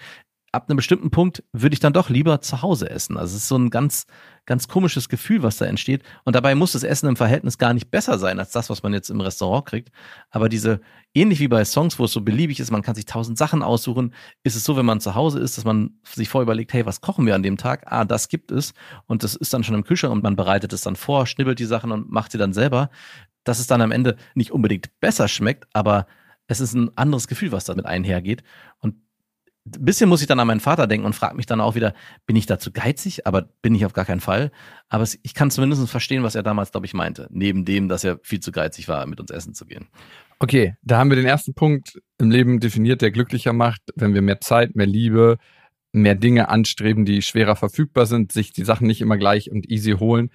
ab einem bestimmten Punkt würde ich dann doch lieber zu Hause essen. Also es ist so ein ganz, ganz komisches Gefühl, was da entsteht. Und dabei muss das Essen im Verhältnis gar nicht besser sein als das, was man jetzt im Restaurant kriegt. Aber diese, ähnlich wie bei Songs, wo es so beliebig ist, man kann sich tausend Sachen aussuchen, ist es so, wenn man zu Hause ist, dass man sich vorher überlegt, hey, was kochen wir an dem Tag? Ah, das gibt es. Und das ist dann schon im Kühlschrank und man bereitet es dann vor, schnibbelt die Sachen und macht sie dann selber. Dass es dann am Ende nicht unbedingt besser schmeckt, aber es ist ein anderes Gefühl, was damit einhergeht. Und ein bisschen muss ich dann an meinen Vater denken und frage mich dann auch wieder, bin ich dazu geizig? Aber bin ich auf gar keinen Fall. Aber es, ich kann zumindest verstehen, was er damals, glaube ich, meinte. Neben dem, dass er viel zu geizig war, mit uns essen zu gehen. Okay, da haben wir den ersten Punkt im Leben definiert, der glücklicher macht, wenn wir mehr Zeit, mehr Liebe, mehr Dinge anstreben, die schwerer verfügbar sind, sich die Sachen nicht immer gleich und easy holen,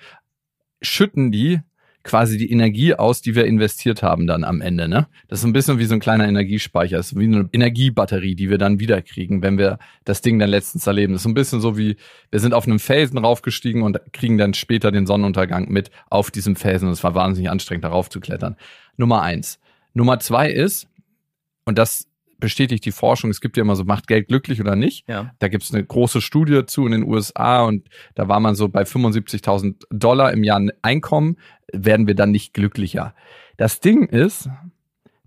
schütten die quasi die Energie aus, die wir investiert haben dann am Ende. Ne? Das ist ein bisschen wie so ein kleiner Energiespeicher, das ist wie eine Energiebatterie, die wir dann wiederkriegen, wenn wir das Ding dann letztens erleben. Das ist ein bisschen so wie, wir sind auf einem Felsen raufgestiegen und kriegen dann später den Sonnenuntergang mit auf diesem Felsen. Und es war wahnsinnig anstrengend, darauf zu klettern. Nummer eins. Nummer zwei ist, und das bestätigt die Forschung, es gibt ja immer so, macht Geld glücklich oder nicht. Ja. Da gibt es eine große Studie zu in den USA und da war man so bei 75.000 Dollar im Jahr Einkommen, werden wir dann nicht glücklicher. Das Ding ist,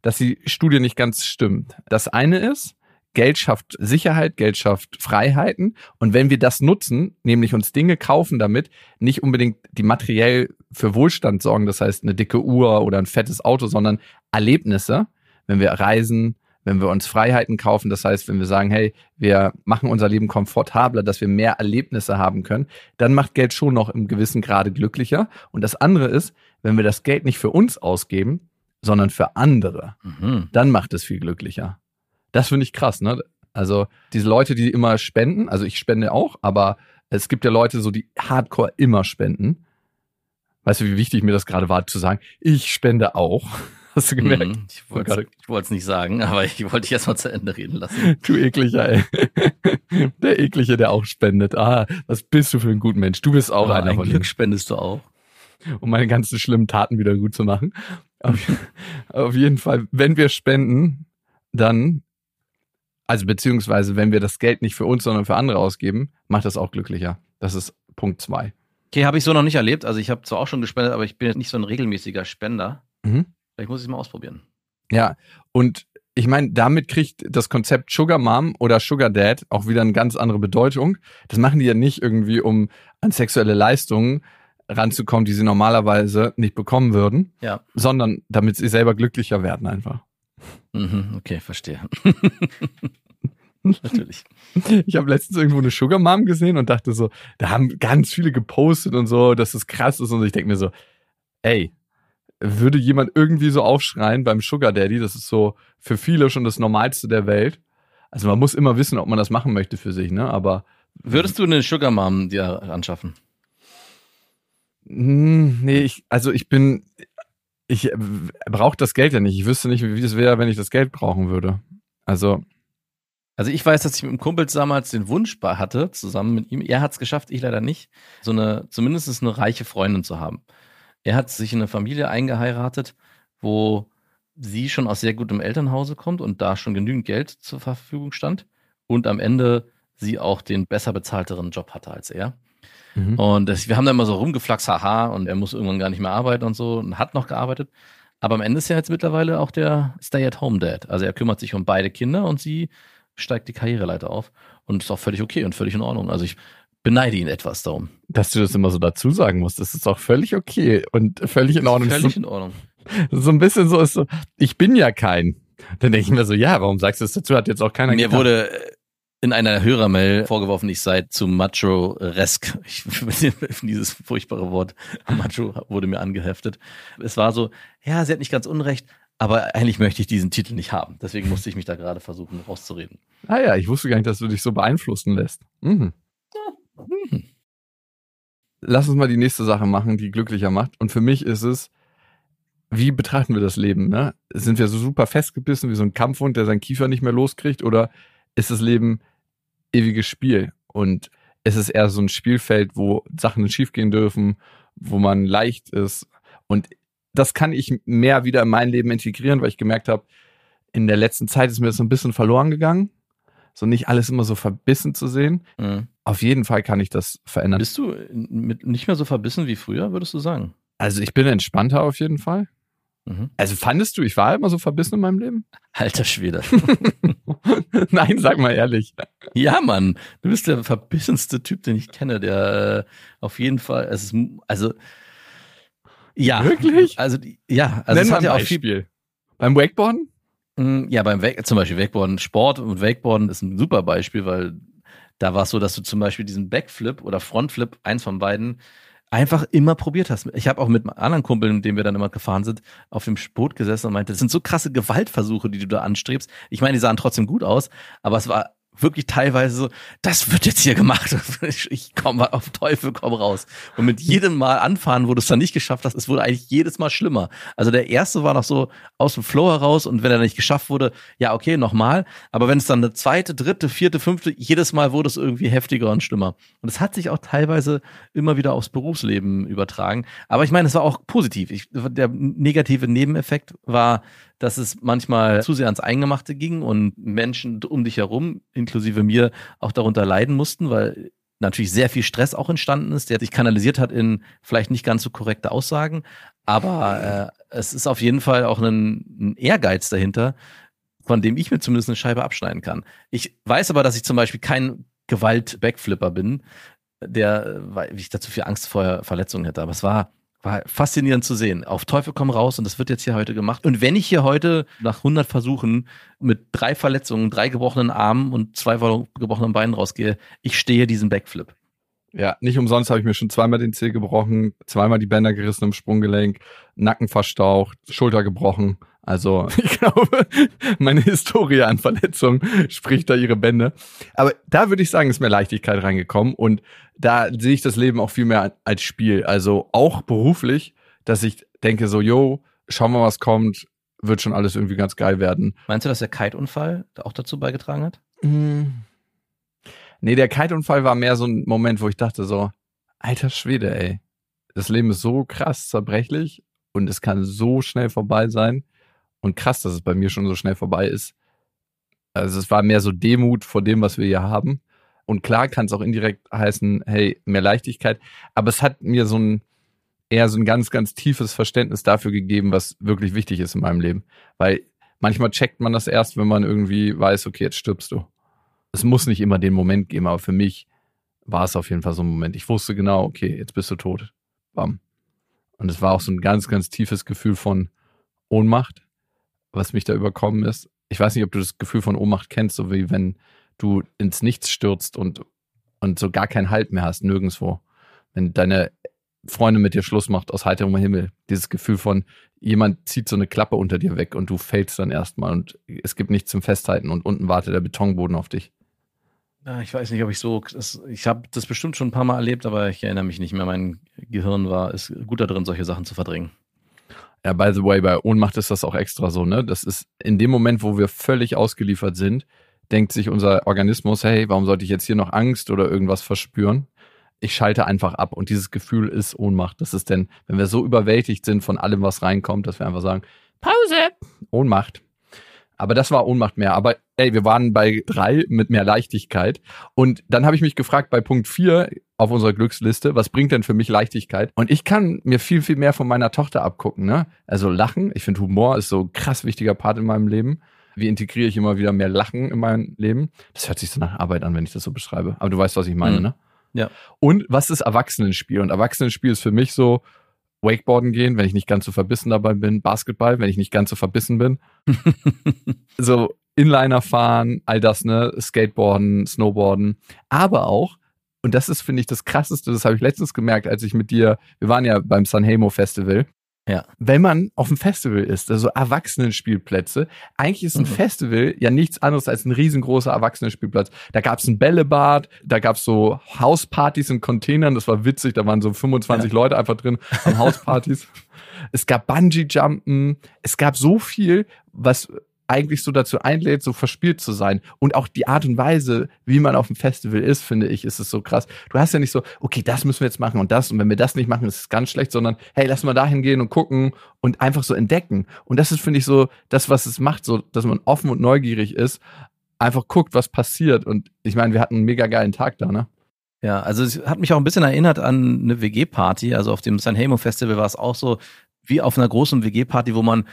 dass die Studie nicht ganz stimmt. Das eine ist, Geld schafft Sicherheit, Geld schafft Freiheiten. Und wenn wir das nutzen, nämlich uns Dinge kaufen damit, nicht unbedingt die materiell für Wohlstand sorgen, das heißt eine dicke Uhr oder ein fettes Auto, sondern Erlebnisse, wenn wir reisen, wenn wir uns Freiheiten kaufen, das heißt, wenn wir sagen, hey, wir machen unser Leben komfortabler, dass wir mehr Erlebnisse haben können, dann macht Geld schon noch im gewissen Grade glücklicher. Und das andere ist, wenn wir das Geld nicht für uns ausgeben, sondern für andere, Mhm. dann macht es viel glücklicher. Das finde ich krass, ne? Also diese Leute, die immer spenden, also ich spende auch, aber es gibt ja Leute so, die hardcore immer spenden. Weißt du, wie wichtig mir das gerade war, zu sagen, ich spende auch. Hast du gemerkt? Mhm. Ich wollte es nicht sagen, aber ich wollte dich erst mal zu Ende reden lassen. *laughs* Du ekliger, ey. *laughs* Der eklige, der auch spendet. Ah, was bist du für ein guter Mensch? Du bist auch Aber einer ein von Glück spendest du auch. um meine ganzen schlimmen Taten wieder gut zu machen. Auf, *laughs* auf jeden Fall, wenn wir spenden, dann, also beziehungsweise wenn wir das Geld nicht für uns, sondern für andere ausgeben, macht das auch glücklicher. Das ist Punkt zwei. Okay, habe ich so noch nicht erlebt. Also ich habe zwar auch schon gespendet, aber ich bin jetzt nicht so ein regelmäßiger Spender. Mhm. Vielleicht muss ich es mal ausprobieren. Ja, und ich meine, damit kriegt das Konzept Sugar Mom oder Sugar Dad auch wieder eine ganz andere Bedeutung. Das machen die ja nicht irgendwie, um an sexuelle Leistungen ranzukommen, die sie normalerweise nicht bekommen würden, Ja. sondern damit sie selber glücklicher werden einfach. Mhm, okay, verstehe. *laughs* Natürlich. Ich habe letztens irgendwo eine Sugar Mom gesehen und dachte so, da haben ganz viele gepostet und so, dass es krass ist und ich denke mir so, ey, würde jemand irgendwie so aufschreien beim Sugar Daddy, das ist so für viele schon das Normalste der Welt. Also man muss immer wissen, ob man das machen möchte für sich, ne? Aber Würdest du eine Sugar Mom dir anschaffen? Hm, nee, ich, also ich bin, ich brauche das Geld ja nicht. Ich wüsste nicht, wie es wäre, wenn ich das Geld brauchen würde. Also. Also ich weiß, dass ich mit dem Kumpel damals den Wunsch hatte, zusammen mit ihm, er hat es geschafft, ich leider nicht, so eine, zumindest eine reiche Freundin zu haben. Er hat sich in eine Familie eingeheiratet, wo sie schon aus sehr gutem Elternhause kommt und da schon genügend Geld zur Verfügung stand und am Ende sie auch den besser bezahlteren Job hatte als er. Mhm. Und das, wir haben da immer so rumgeflaxt, haha, und er muss irgendwann gar nicht mehr arbeiten und so und hat noch gearbeitet. Aber am Ende ist er jetzt mittlerweile auch der Stay-at-Home-Dad. Also er kümmert sich um beide Kinder und sie steigt die Karriereleiter auf. Und ist auch völlig okay und völlig in Ordnung. Also ich beneide ihn etwas darum. Dass du das immer so dazu sagen musst, das ist auch völlig okay und völlig in Ordnung. Völlig in Ordnung. So ein bisschen so ist so, ich bin ja kein. Dann denke ich mir so, ja, warum sagst du das dazu? Hat jetzt auch keiner Mir getan. wurde in einer Hörermail vorgeworfen, ich sei zu macho-resk. *laughs* dieses furchtbare Wort macho wurde mir angeheftet. Es war so, ja, sie hat nicht ganz unrecht, aber eigentlich möchte ich diesen Titel nicht haben. Deswegen musste ich mich da gerade versuchen rauszureden. Ah ja, ich wusste gar nicht, dass du dich so beeinflussen lässt. Mhm. Mhm. Lass uns mal die nächste Sache machen, die glücklicher macht. Und für mich ist es, wie betrachten wir das Leben? Ne? Sind wir so super festgebissen wie so ein Kampfhund, der seinen Kiefer nicht mehr loskriegt? Oder ist das Leben ewiges Spiel? Und ist es eher so ein Spielfeld, wo Sachen schiefgehen dürfen, wo man leicht ist? Und das kann ich mehr wieder in mein Leben integrieren, weil ich gemerkt habe, in der letzten Zeit ist mir das ein bisschen verloren gegangen. So nicht alles immer so verbissen zu sehen. Mhm. Auf jeden Fall kann ich das verändern. Bist du mit nicht mehr so verbissen wie früher, würdest du sagen? Also ich bin entspannter auf jeden Fall. Mhm. Also fandest du, ich war immer so verbissen in meinem Leben? Alter Schwede. *laughs* Nein, sag mal ehrlich. Ja, Mann, du bist der verbissenste Typ, den ich kenne, der äh, auf jeden Fall, es ist, also, ja. Wirklich? Also, ja, also Nenn hat ja auch viel. Beim Wakeboarden? Mm, ja, beim Wake, zum Beispiel Wakeboarden, Sport und Wakeboarden ist ein super Beispiel, weil da war es so, dass du zum Beispiel diesen Backflip oder Frontflip, eins von beiden, einfach immer probiert hast. Ich habe auch mit anderen Kumpeln, mit denen wir dann immer gefahren sind, auf dem Boot gesessen und meinte, das sind so krasse Gewaltversuche, die du da anstrebst. Ich meine, die sahen trotzdem gut aus, aber es war wirklich teilweise so, das wird jetzt hier gemacht. *laughs* Ich komme auf Teufel komm raus. Und mit jedem Mal anfahren, wo du es dann nicht geschafft hast, es wurde eigentlich jedes Mal schlimmer. Also der erste war noch so aus dem Flow heraus und wenn er nicht geschafft wurde, ja okay, nochmal. Aber wenn es dann eine zweite, dritte, vierte, fünfte, jedes Mal wurde es irgendwie heftiger und schlimmer. Und es hat sich auch teilweise immer wieder aufs Berufsleben übertragen. Aber ich meine, es war auch positiv. Ich, der negative Nebeneffekt war, dass es manchmal zu sehr ans Eingemachte ging und Menschen um dich herum, inklusive mir, auch darunter leiden mussten, weil natürlich sehr viel Stress auch entstanden ist, der sich kanalisiert hat in vielleicht nicht ganz so korrekte Aussagen. Aber äh, es ist auf jeden Fall auch ein, ein Ehrgeiz dahinter, von dem ich mir zumindest eine Scheibe abschneiden kann. Ich weiß aber, dass ich zum Beispiel kein Gewalt-Backflipper bin, der, weil ich dazu viel Angst vor Verletzungen hätte. Aber es war war faszinierend zu sehen. Auf Teufel komm raus und das wird jetzt hier heute gemacht. Und wenn ich hier heute nach 100 Versuchen mit drei Verletzungen, drei gebrochenen Armen und zwei gebrochenen Beinen rausgehe, ich stehe diesen Backflip. Ja, nicht umsonst habe ich mir schon zweimal den Zeh gebrochen, zweimal die Bänder gerissen im Sprunggelenk, Nacken verstaucht, Schulter gebrochen. Also *laughs* ich glaube, meine Historie an Verletzungen spricht da ihre Bände. Aber da würde ich sagen, ist mehr Leichtigkeit reingekommen und da sehe ich das Leben auch viel mehr als Spiel. Also auch beruflich, dass ich denke so, yo, schauen wir, was kommt, wird schon alles irgendwie ganz geil werden. Meinst du, dass der Kite-Unfall auch dazu beigetragen hat? Mm. Nee, der Kite-Unfall war mehr so ein Moment, wo ich dachte so, alter Schwede, ey. Das Leben ist so krass zerbrechlich und es kann so schnell vorbei sein. Und krass, dass es bei mir schon so schnell vorbei ist. Also es war mehr so Demut vor dem, was wir hier haben. Und klar kann es auch indirekt heißen, hey, mehr Leichtigkeit. Aber es hat mir so ein, eher so ein ganz, ganz tiefes Verständnis dafür gegeben, was wirklich wichtig ist in meinem Leben. Weil manchmal checkt man das erst, wenn man irgendwie weiß, okay, jetzt stirbst du. Es muss nicht immer den Moment geben, aber für mich war es auf jeden Fall so ein Moment. Ich wusste genau, okay, jetzt bist du tot. Bam. Und es war auch so ein ganz, ganz tiefes Gefühl von Ohnmacht was mich da überkommen ist. Ich weiß nicht, ob du das Gefühl von Ohnmacht kennst, so wie wenn du ins Nichts stürzt und, und so gar keinen Halt mehr hast, nirgendwo. Wenn deine Freundin mit dir Schluss macht aus heiterem Himmel. Dieses Gefühl von, jemand zieht so eine Klappe unter dir weg und du fällst dann erstmal und es gibt nichts zum Festhalten und unten wartet der Betonboden auf dich. Ich weiß nicht, ob ich so. Ich habe das bestimmt schon ein paar Mal erlebt, aber ich erinnere mich nicht mehr. Mein Gehirn war ist gut darin, solche Sachen zu verdrängen. Ja, by the way, bei Ohnmacht ist das auch extra so, ne? Das ist in dem Moment, wo wir völlig ausgeliefert sind, denkt sich unser Organismus, hey, warum sollte ich jetzt hier noch Angst oder irgendwas verspüren? Ich schalte einfach ab und dieses Gefühl ist Ohnmacht. Das ist denn, wenn wir so überwältigt sind von allem, was reinkommt, dass wir einfach sagen, Pause, Ohnmacht. Aber das war Ohnmacht mehr. Aber ey, wir waren bei drei mit mehr Leichtigkeit. Und dann habe ich mich gefragt bei Punkt vier auf unserer Glücksliste, was bringt denn für mich Leichtigkeit? Und ich kann mir viel, viel mehr von meiner Tochter abgucken. Ne? Also Lachen. Ich finde, Humor ist so ein krass wichtiger Part in meinem Leben. Wie integriere ich immer wieder mehr Lachen in meinem Leben? Das hört sich so nach Arbeit an, wenn ich das so beschreibe. Aber du weißt, was ich meine, mhm. ne? Ja. Und was ist Erwachsenenspiel? Und Erwachsenenspiel ist für mich so, Wakeboarden gehen, wenn ich nicht ganz so verbissen dabei bin, Basketball, wenn ich nicht ganz so verbissen bin. *laughs* so Inliner fahren, all das, ne, Skateboarden, Snowboarden, aber auch und das ist finde ich das krasseste, das habe ich letztens gemerkt, als ich mit dir, wir waren ja beim Sanhemo Festival ja. Wenn man auf dem Festival ist, also Erwachsenenspielplätze, eigentlich ist ein mhm. Festival ja nichts anderes als ein riesengroßer Erwachsenenspielplatz. Da gab es ein Bällebad, da gab es so Hauspartys in Containern, das war witzig, da waren so 25 ja. Leute einfach drin am Hauspartys. *laughs* es gab Bungee-Jumpen, es gab so viel, was eigentlich so dazu einlädt, so verspielt zu sein. Und auch die Art und Weise, wie man auf dem Festival ist, finde ich, ist es so krass. Du hast ja nicht so, okay, das müssen wir jetzt machen und das. Und wenn wir das nicht machen, ist es ganz schlecht, sondern hey, lass mal dahin gehen und gucken und einfach so entdecken. Und das ist, finde ich, so das, was es macht, so, dass man offen und neugierig ist, einfach guckt, was passiert. Und ich meine, wir hatten einen mega geilen Tag da, ne? Ja, also es hat mich auch ein bisschen erinnert an eine WG-Party. Also auf dem San Hemo Festival war es auch so, wie auf einer großen WG-Party, wo man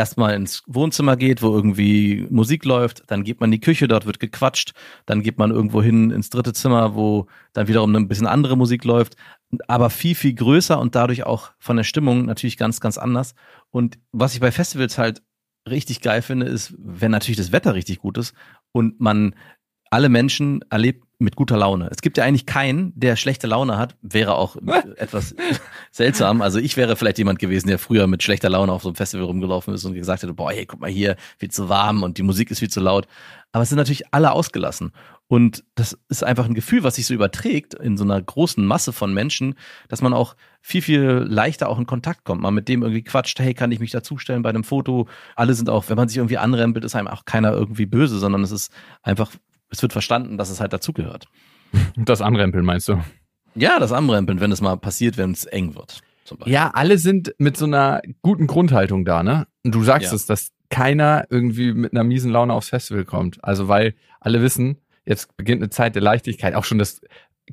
erstmal ins Wohnzimmer geht, wo irgendwie Musik läuft, dann geht man in die Küche, dort wird gequatscht, dann geht man irgendwo hin ins dritte Zimmer, wo dann wiederum ein bisschen andere Musik läuft, aber viel, viel größer und dadurch auch von der Stimmung natürlich ganz, ganz anders. Und was ich bei Festivals halt richtig geil finde, ist, wenn natürlich das Wetter richtig gut ist und man alle Menschen erlebt mit guter Laune. Es gibt ja eigentlich keinen, der schlechte Laune hat. Wäre auch *laughs* etwas seltsam. Also ich wäre vielleicht jemand gewesen, der früher mit schlechter Laune auf so einem Festival rumgelaufen ist und gesagt hätte, boah, hey, guck mal hier, viel zu warm und die Musik ist viel zu laut. Aber es sind natürlich alle ausgelassen. Und das ist einfach ein Gefühl, was sich so überträgt in so einer großen Masse von Menschen, dass man auch viel, viel leichter auch in Kontakt kommt. Man mit dem irgendwie quatscht, hey, kann ich mich dazustellen bei einem Foto? Alle sind auch, wenn man sich irgendwie anrempelt, ist einem auch keiner irgendwie böse, sondern es ist einfach es wird verstanden, dass es halt dazugehört. *laughs* Das Anrempeln meinst du? Ja, das Anrempeln, wenn es mal passiert, wenn es eng wird. Ja, alle sind mit so einer guten Grundhaltung da, ne? Und du sagst ja. es, dass keiner irgendwie mit einer miesen Laune aufs Festival kommt. Also weil alle wissen, jetzt beginnt eine Zeit der Leichtigkeit, auch schon das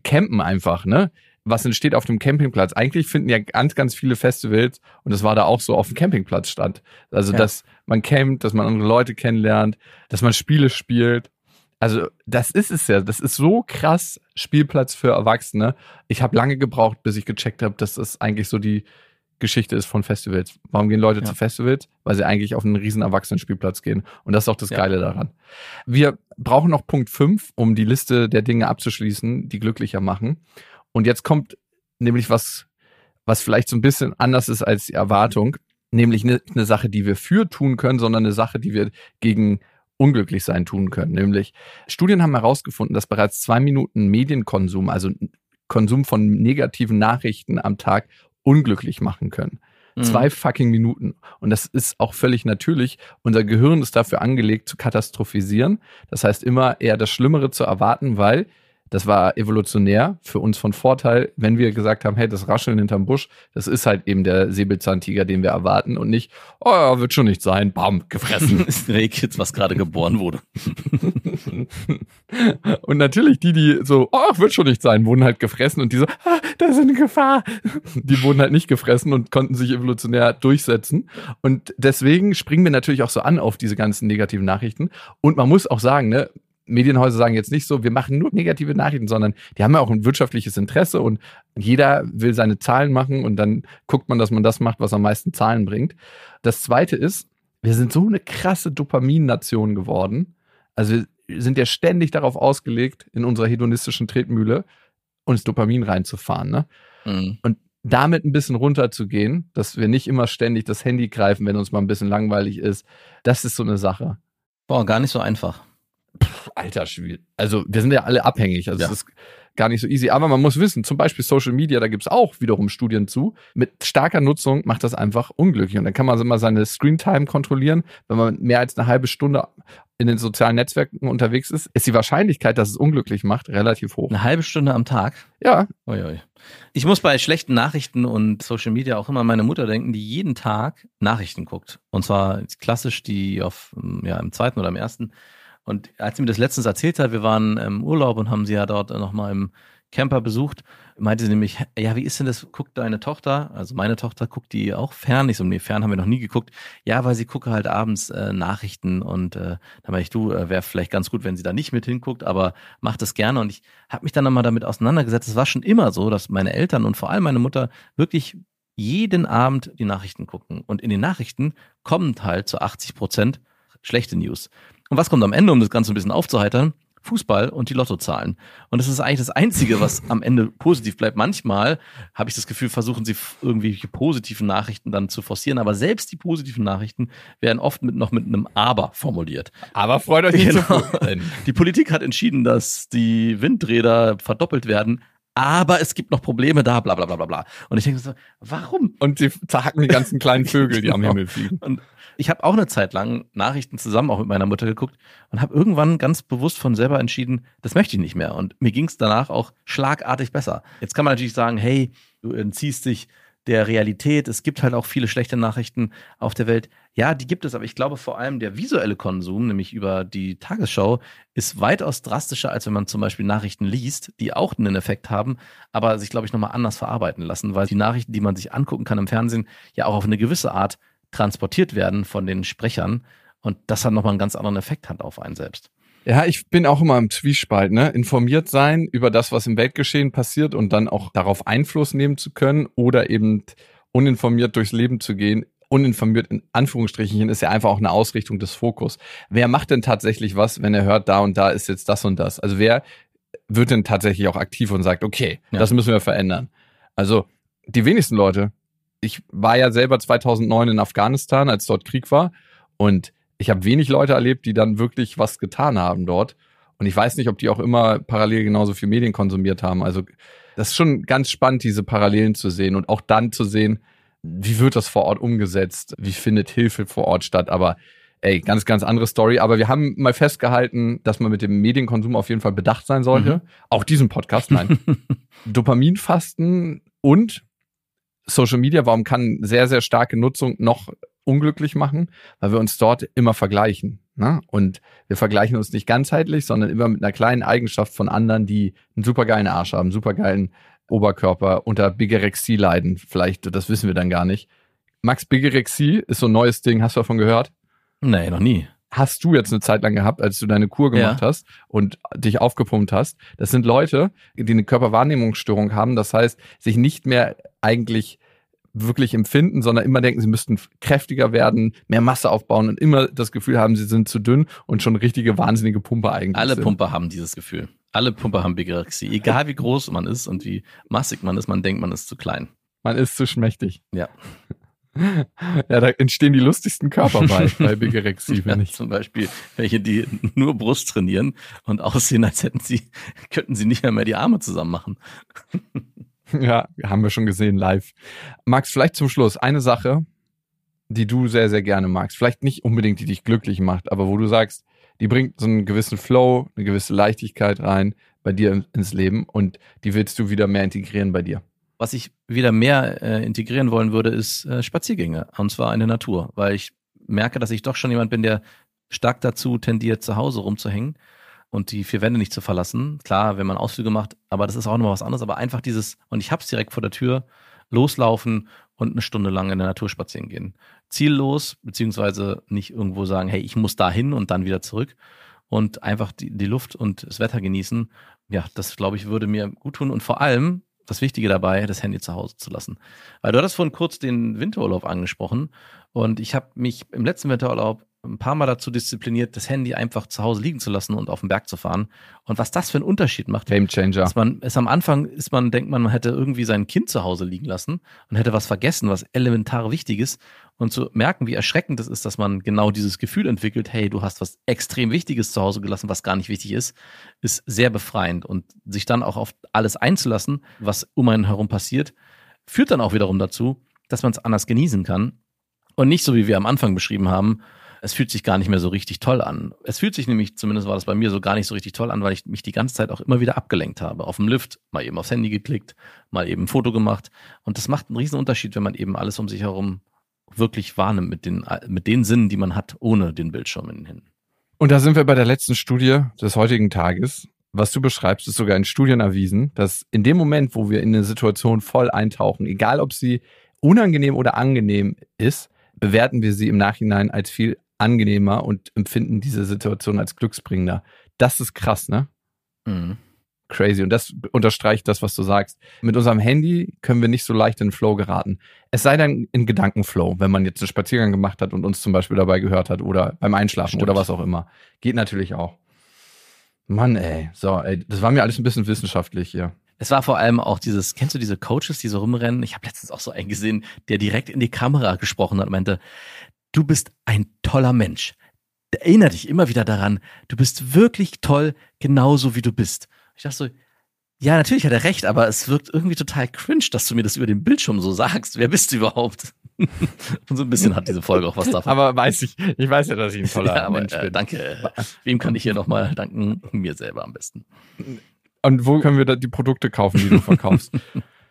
Campen einfach, ne? Was entsteht auf dem Campingplatz? Eigentlich finden ja ganz, ganz viele Festivals, und das war da auch so, auf dem Campingplatz statt. Also, ja. dass man campt, dass man andere Leute kennenlernt, dass man Spiele spielt. Also das ist es ja. Das ist so krass Spielplatz für Erwachsene. Ich habe lange gebraucht, bis ich gecheckt habe, dass das eigentlich so die Geschichte ist von Festivals. Warum gehen Leute ja. zu Festivals? Weil sie eigentlich auf einen riesen Erwachsenenspielplatz gehen. Und das ist auch das ja. Geile daran. Wir brauchen noch Punkt 5, um die Liste der Dinge abzuschließen, die glücklicher machen. Und jetzt kommt nämlich was, was vielleicht so ein bisschen anders ist als die Erwartung. Nämlich eine, eine Sache, die wir für tun können, sondern eine Sache, die wir gegen unglücklich sein tun können. Nämlich Studien haben herausgefunden, dass bereits zwei Minuten Medienkonsum, also Konsum von negativen Nachrichten am Tag, unglücklich machen können. Mhm. Zwei fucking Minuten. Und das ist auch völlig natürlich. Unser Gehirn ist dafür angelegt, zu katastrophisieren. Das heißt, immer eher das Schlimmere zu erwarten, weil das war evolutionär für uns von Vorteil, wenn wir gesagt haben, hey, das Rascheln hinterm Busch, das ist halt eben der Säbelzahntiger, den wir erwarten und nicht, oh ja, wird schon nicht sein, bam, gefressen. ist ein Rehkitz, was gerade geboren wurde. *laughs* und natürlich die, die so, oh, wird schon nicht sein, wurden halt gefressen und die so, ah, da ist eine Gefahr. Die wurden halt nicht gefressen und konnten sich evolutionär durchsetzen. Und deswegen springen wir natürlich auch so an auf diese ganzen negativen Nachrichten. Und man muss auch sagen, ne, Medienhäuser sagen jetzt nicht so, wir machen nur negative Nachrichten, sondern die haben ja auch ein wirtschaftliches Interesse und jeder will seine Zahlen machen und dann guckt man, dass man das macht, was am meisten Zahlen bringt. Das zweite ist, wir sind so eine krasse Dopamin-Nation geworden. Also sind ja ständig darauf ausgelegt, in unserer hedonistischen Tretmühle uns Dopamin reinzufahren. Ne? Mhm. Und damit ein bisschen runterzugehen, dass wir nicht immer ständig das Handy greifen, wenn uns mal ein bisschen langweilig ist, das ist so eine Sache. Boah, gar nicht so einfach. Pff, alter Schwede. Also wir sind ja alle abhängig. Also Ja. es ist gar nicht so easy. Aber man muss wissen, zum Beispiel Social Media, da gibt's auch wiederum Studien zu. Mit starker Nutzung macht das einfach unglücklich. Und dann kann man immer seine Screentime kontrollieren. Wenn man mehr als eine halbe Stunde in den sozialen Netzwerken unterwegs ist, ist die Wahrscheinlichkeit, dass es unglücklich macht, relativ hoch. Eine halbe Stunde am Tag. Ja, Uiui. Ich muss bei schlechten Nachrichten und Social Media auch immer an meine Mutter denken, die jeden Tag Nachrichten guckt. Und zwar klassisch die auf, ja, im zweiten oder im ersten. Und als sie mir das letztens erzählt hat, wir waren im Urlaub und haben sie ja dort nochmal im Camper besucht, meinte sie nämlich, ja, wie ist denn das? Guckt deine Tochter, also meine Tochter, guckt die auch fern? Ich so, nee, fern haben wir noch nie geguckt. Ja, weil sie gucke halt abends äh, Nachrichten und äh, da meine ich, du, äh, wäre vielleicht ganz gut, wenn sie da nicht mit hinguckt, aber macht das gerne. Und ich habe mich dann nochmal damit auseinandergesetzt. Es war schon immer so, dass meine Eltern und vor allem meine Mutter wirklich jeden Abend die Nachrichten gucken. Und in den Nachrichten kommen halt zu 80 Prozent schlechte News. Und was kommt am Ende, um das Ganze ein bisschen aufzuheitern? Fußball und die Lottozahlen. Und das ist eigentlich das Einzige, was am Ende positiv bleibt. Manchmal habe ich das Gefühl, versuchen sie irgendwelche positiven Nachrichten dann zu forcieren, aber selbst die positiven Nachrichten werden oft mit, noch mit einem Aber formuliert. aber freut euch nicht Genau. Die Politik hat entschieden, dass die Windräder verdoppelt werden, aber es gibt noch Probleme da, bla bla bla bla bla. Und ich denke so, warum? Und sie zerhacken die ganzen kleinen Vögel, die am Genau. Himmel fliegen. Und ich habe auch eine Zeit lang Nachrichten zusammen auch mit meiner Mutter geguckt und habe irgendwann ganz bewusst von selber entschieden, das möchte ich nicht mehr. Und mir ging es danach auch schlagartig besser. Jetzt kann man natürlich sagen, hey, du entziehst dich der Realität. Es gibt halt auch viele schlechte Nachrichten auf der Welt. Ja, die gibt es, aber ich glaube vor allem der visuelle Konsum, nämlich über die Tagesschau, ist weitaus drastischer, als wenn man zum Beispiel Nachrichten liest, die auch einen Effekt haben, aber sich, glaube ich, nochmal anders verarbeiten lassen, weil die Nachrichten, die man sich angucken kann im Fernsehen, ja auch auf eine gewisse Art transportiert werden von den Sprechern. Und das hat nochmal einen ganz anderen Effekt hat auf einen selbst. Ja, ich bin auch immer im Zwiespalt, ne? Informiert sein über das, was im Weltgeschehen passiert und dann auch darauf Einfluss nehmen zu können oder eben uninformiert durchs Leben zu gehen. Uninformiert in Anführungsstrichen ist ja einfach auch eine Ausrichtung des Fokus. Wer macht denn tatsächlich was, wenn er hört, da und da ist jetzt das und das? Also wer wird denn tatsächlich auch aktiv und sagt, okay, Ja. das müssen wir verändern? Also die wenigsten Leute. Ich war ja selber 2009 in Afghanistan, als dort Krieg war und ich habe wenig Leute erlebt, die dann wirklich was getan haben dort. Und ich weiß nicht, ob die auch immer parallel genauso viel Medien konsumiert haben. Also das ist schon ganz spannend, diese Parallelen zu sehen und auch dann zu sehen, wie wird das vor Ort umgesetzt, wie findet Hilfe vor Ort statt. Aber ey, ganz, ganz andere Story. Aber wir haben mal festgehalten, dass man mit dem Medienkonsum auf jeden Fall bedacht sein sollte. Mhm. Auch diesen Podcast, nein. *laughs* Dopaminfasten und Social Media, warum kann sehr, sehr starke Nutzung noch unglücklich machen? Weil wir uns dort immer vergleichen. Ne? Und wir vergleichen uns nicht ganzheitlich, sondern immer mit einer kleinen Eigenschaft von anderen, die einen supergeilen Arsch haben, supergeilen Oberkörper, unter Bigorexie leiden. Vielleicht, das wissen wir dann gar nicht. Max, Bigorexie ist so ein neues Ding, hast du davon gehört? Nee, noch nie. Hast du jetzt eine Zeit lang gehabt, als du deine Kur gemacht Ja. hast und dich aufgepumpt hast. Das sind Leute, die eine Körperwahrnehmungsstörung haben. Das heißt, sich nicht mehr eigentlich wirklich empfinden, sondern immer denken, sie müssten kräftiger werden, mehr Masse aufbauen und immer das Gefühl haben, sie sind zu dünn und schon richtige wahnsinnige Pumpe eigentlich Alle sind. Pumper haben dieses Gefühl. Alle Pumper haben Bigorexie. Egal wie groß man ist und wie massig man ist, man denkt, man ist zu klein. Man ist zu schmächtig. Ja. *laughs* Ja, da entstehen die lustigsten Körper bei, *laughs* bei Bigorexie, finde ich. Zum Beispiel welche, die nur Brust trainieren und aussehen, als hätten sie, könnten sie nicht mehr, mehr die Arme zusammen machen. *laughs* Ja, haben wir schon gesehen live. Max, vielleicht zum Schluss eine Sache, die du sehr, sehr gerne magst. Vielleicht nicht unbedingt, die dich glücklich macht, aber wo du sagst, die bringt so einen gewissen Flow, eine gewisse Leichtigkeit rein bei dir in- ins Leben und die willst du wieder mehr integrieren bei dir. Was ich wieder mehr äh, integrieren wollen würde, ist äh, Spaziergänge. Und zwar in der Natur. Weil ich merke, dass ich doch schon jemand bin, der stark dazu tendiert, zu Hause rumzuhängen und die vier Wände nicht zu verlassen. Klar, wenn man Ausflüge macht, aber das ist auch nochmal was anderes. Aber einfach dieses, und ich hab's direkt vor der Tür, loslaufen und eine Stunde lang in der Natur spazieren gehen. Ziellos, beziehungsweise nicht irgendwo sagen, hey, ich muss da hin und dann wieder zurück. Und einfach die, die Luft und das Wetter genießen. Ja, das glaube ich würde mir gut tun. Und vor allem, das Wichtige dabei, das Handy zu Hause zu lassen. Weil du hattest vorhin kurz den Winterurlaub angesprochen und ich habe mich im letzten Winterurlaub ein paar Mal dazu diszipliniert, das Handy einfach zu Hause liegen zu lassen und auf den Berg zu fahren. Und was das für einen Unterschied macht. Game Changer. Dass man ist am Anfang ist man denkt man, man hätte irgendwie sein Kind zu Hause liegen lassen und hätte was vergessen, was elementar wichtig ist und zu merken, wie erschreckend es ist, dass man genau dieses Gefühl entwickelt, hey, du hast was extrem Wichtiges zu Hause gelassen, was gar nicht wichtig ist, ist sehr befreiend und sich dann auch auf alles einzulassen, was um einen herum passiert, führt dann auch wiederum dazu, dass man es anders genießen kann und nicht so wie wir am Anfang beschrieben haben, es fühlt sich gar nicht mehr so richtig toll an. Es fühlt sich nämlich, zumindest war das bei mir so gar nicht so richtig toll an, weil ich mich die ganze Zeit auch immer wieder abgelenkt habe. Auf dem Lift mal eben aufs Handy geklickt, mal eben ein Foto gemacht. Und das macht einen riesen Unterschied, wenn man eben alles um sich herum wirklich wahrnimmt mit den, mit den Sinnen, die man hat, ohne den Bildschirm in den Händen. Und da sind wir bei der letzten Studie des heutigen Tages. Was du beschreibst, ist sogar in Studien erwiesen, dass in dem Moment, wo wir in eine Situation voll eintauchen, egal ob sie unangenehm oder angenehm ist, bewerten wir sie im Nachhinein als viel angenehmer und empfinden diese Situation als glücksbringender. Das ist krass, ne? Mhm. Crazy. Und das unterstreicht das, was du sagst. Mit unserem Handy können wir nicht so leicht in den Flow geraten. Es sei denn in Gedankenflow, wenn man jetzt einen Spaziergang gemacht hat und uns zum Beispiel dabei gehört hat oder beim Einschlafen Stimmt. oder was auch immer. Geht natürlich auch. Mann, ey. So, ey, das war mir alles ein bisschen wissenschaftlich hier. Es war vor allem auch dieses, kennst du diese Coaches, die so rumrennen? Ich habe letztens auch so einen gesehen, der direkt in die Kamera gesprochen hat und meinte, du bist ein toller Mensch. Erinnere dich immer wieder daran, du bist wirklich toll, genauso wie du bist. Ich dachte so, ja, natürlich hat er recht, aber es wirkt irgendwie total cringe, dass du mir das über den Bildschirm so sagst. Wer bist du überhaupt? *laughs* und so ein bisschen hat diese Folge auch was davon. Aber weiß ich, ich weiß ja, dass ich ein toller *laughs* ja, aber, Mensch äh, bin. danke. Wem kann ich hier nochmal danken? Mir selber am besten. Und wo können wir da die Produkte kaufen, die du verkaufst? *laughs*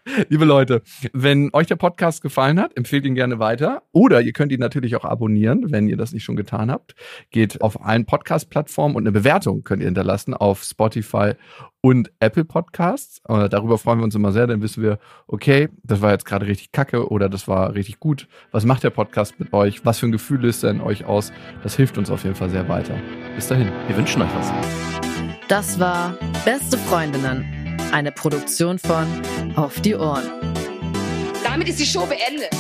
*laughs* Liebe Leute, wenn euch der Podcast gefallen hat, empfehlt ihn gerne weiter. Oder ihr könnt ihn natürlich auch abonnieren, wenn ihr das nicht schon getan habt. Geht auf allen Podcast-Plattformen und eine Bewertung könnt ihr hinterlassen auf Spotify und Apple Podcasts. Äh, darüber freuen wir uns immer sehr, dann wissen wir, okay, das war jetzt gerade richtig kacke oder das war richtig gut. Was macht der Podcast mit euch? Was für ein Gefühl löst er in euch aus? Das hilft uns auf jeden Fall sehr weiter. Bis dahin. Wir wünschen euch was. Das war Beste Freundinnen, eine Produktion von Auf die Ohren. Damit ist die Show beendet.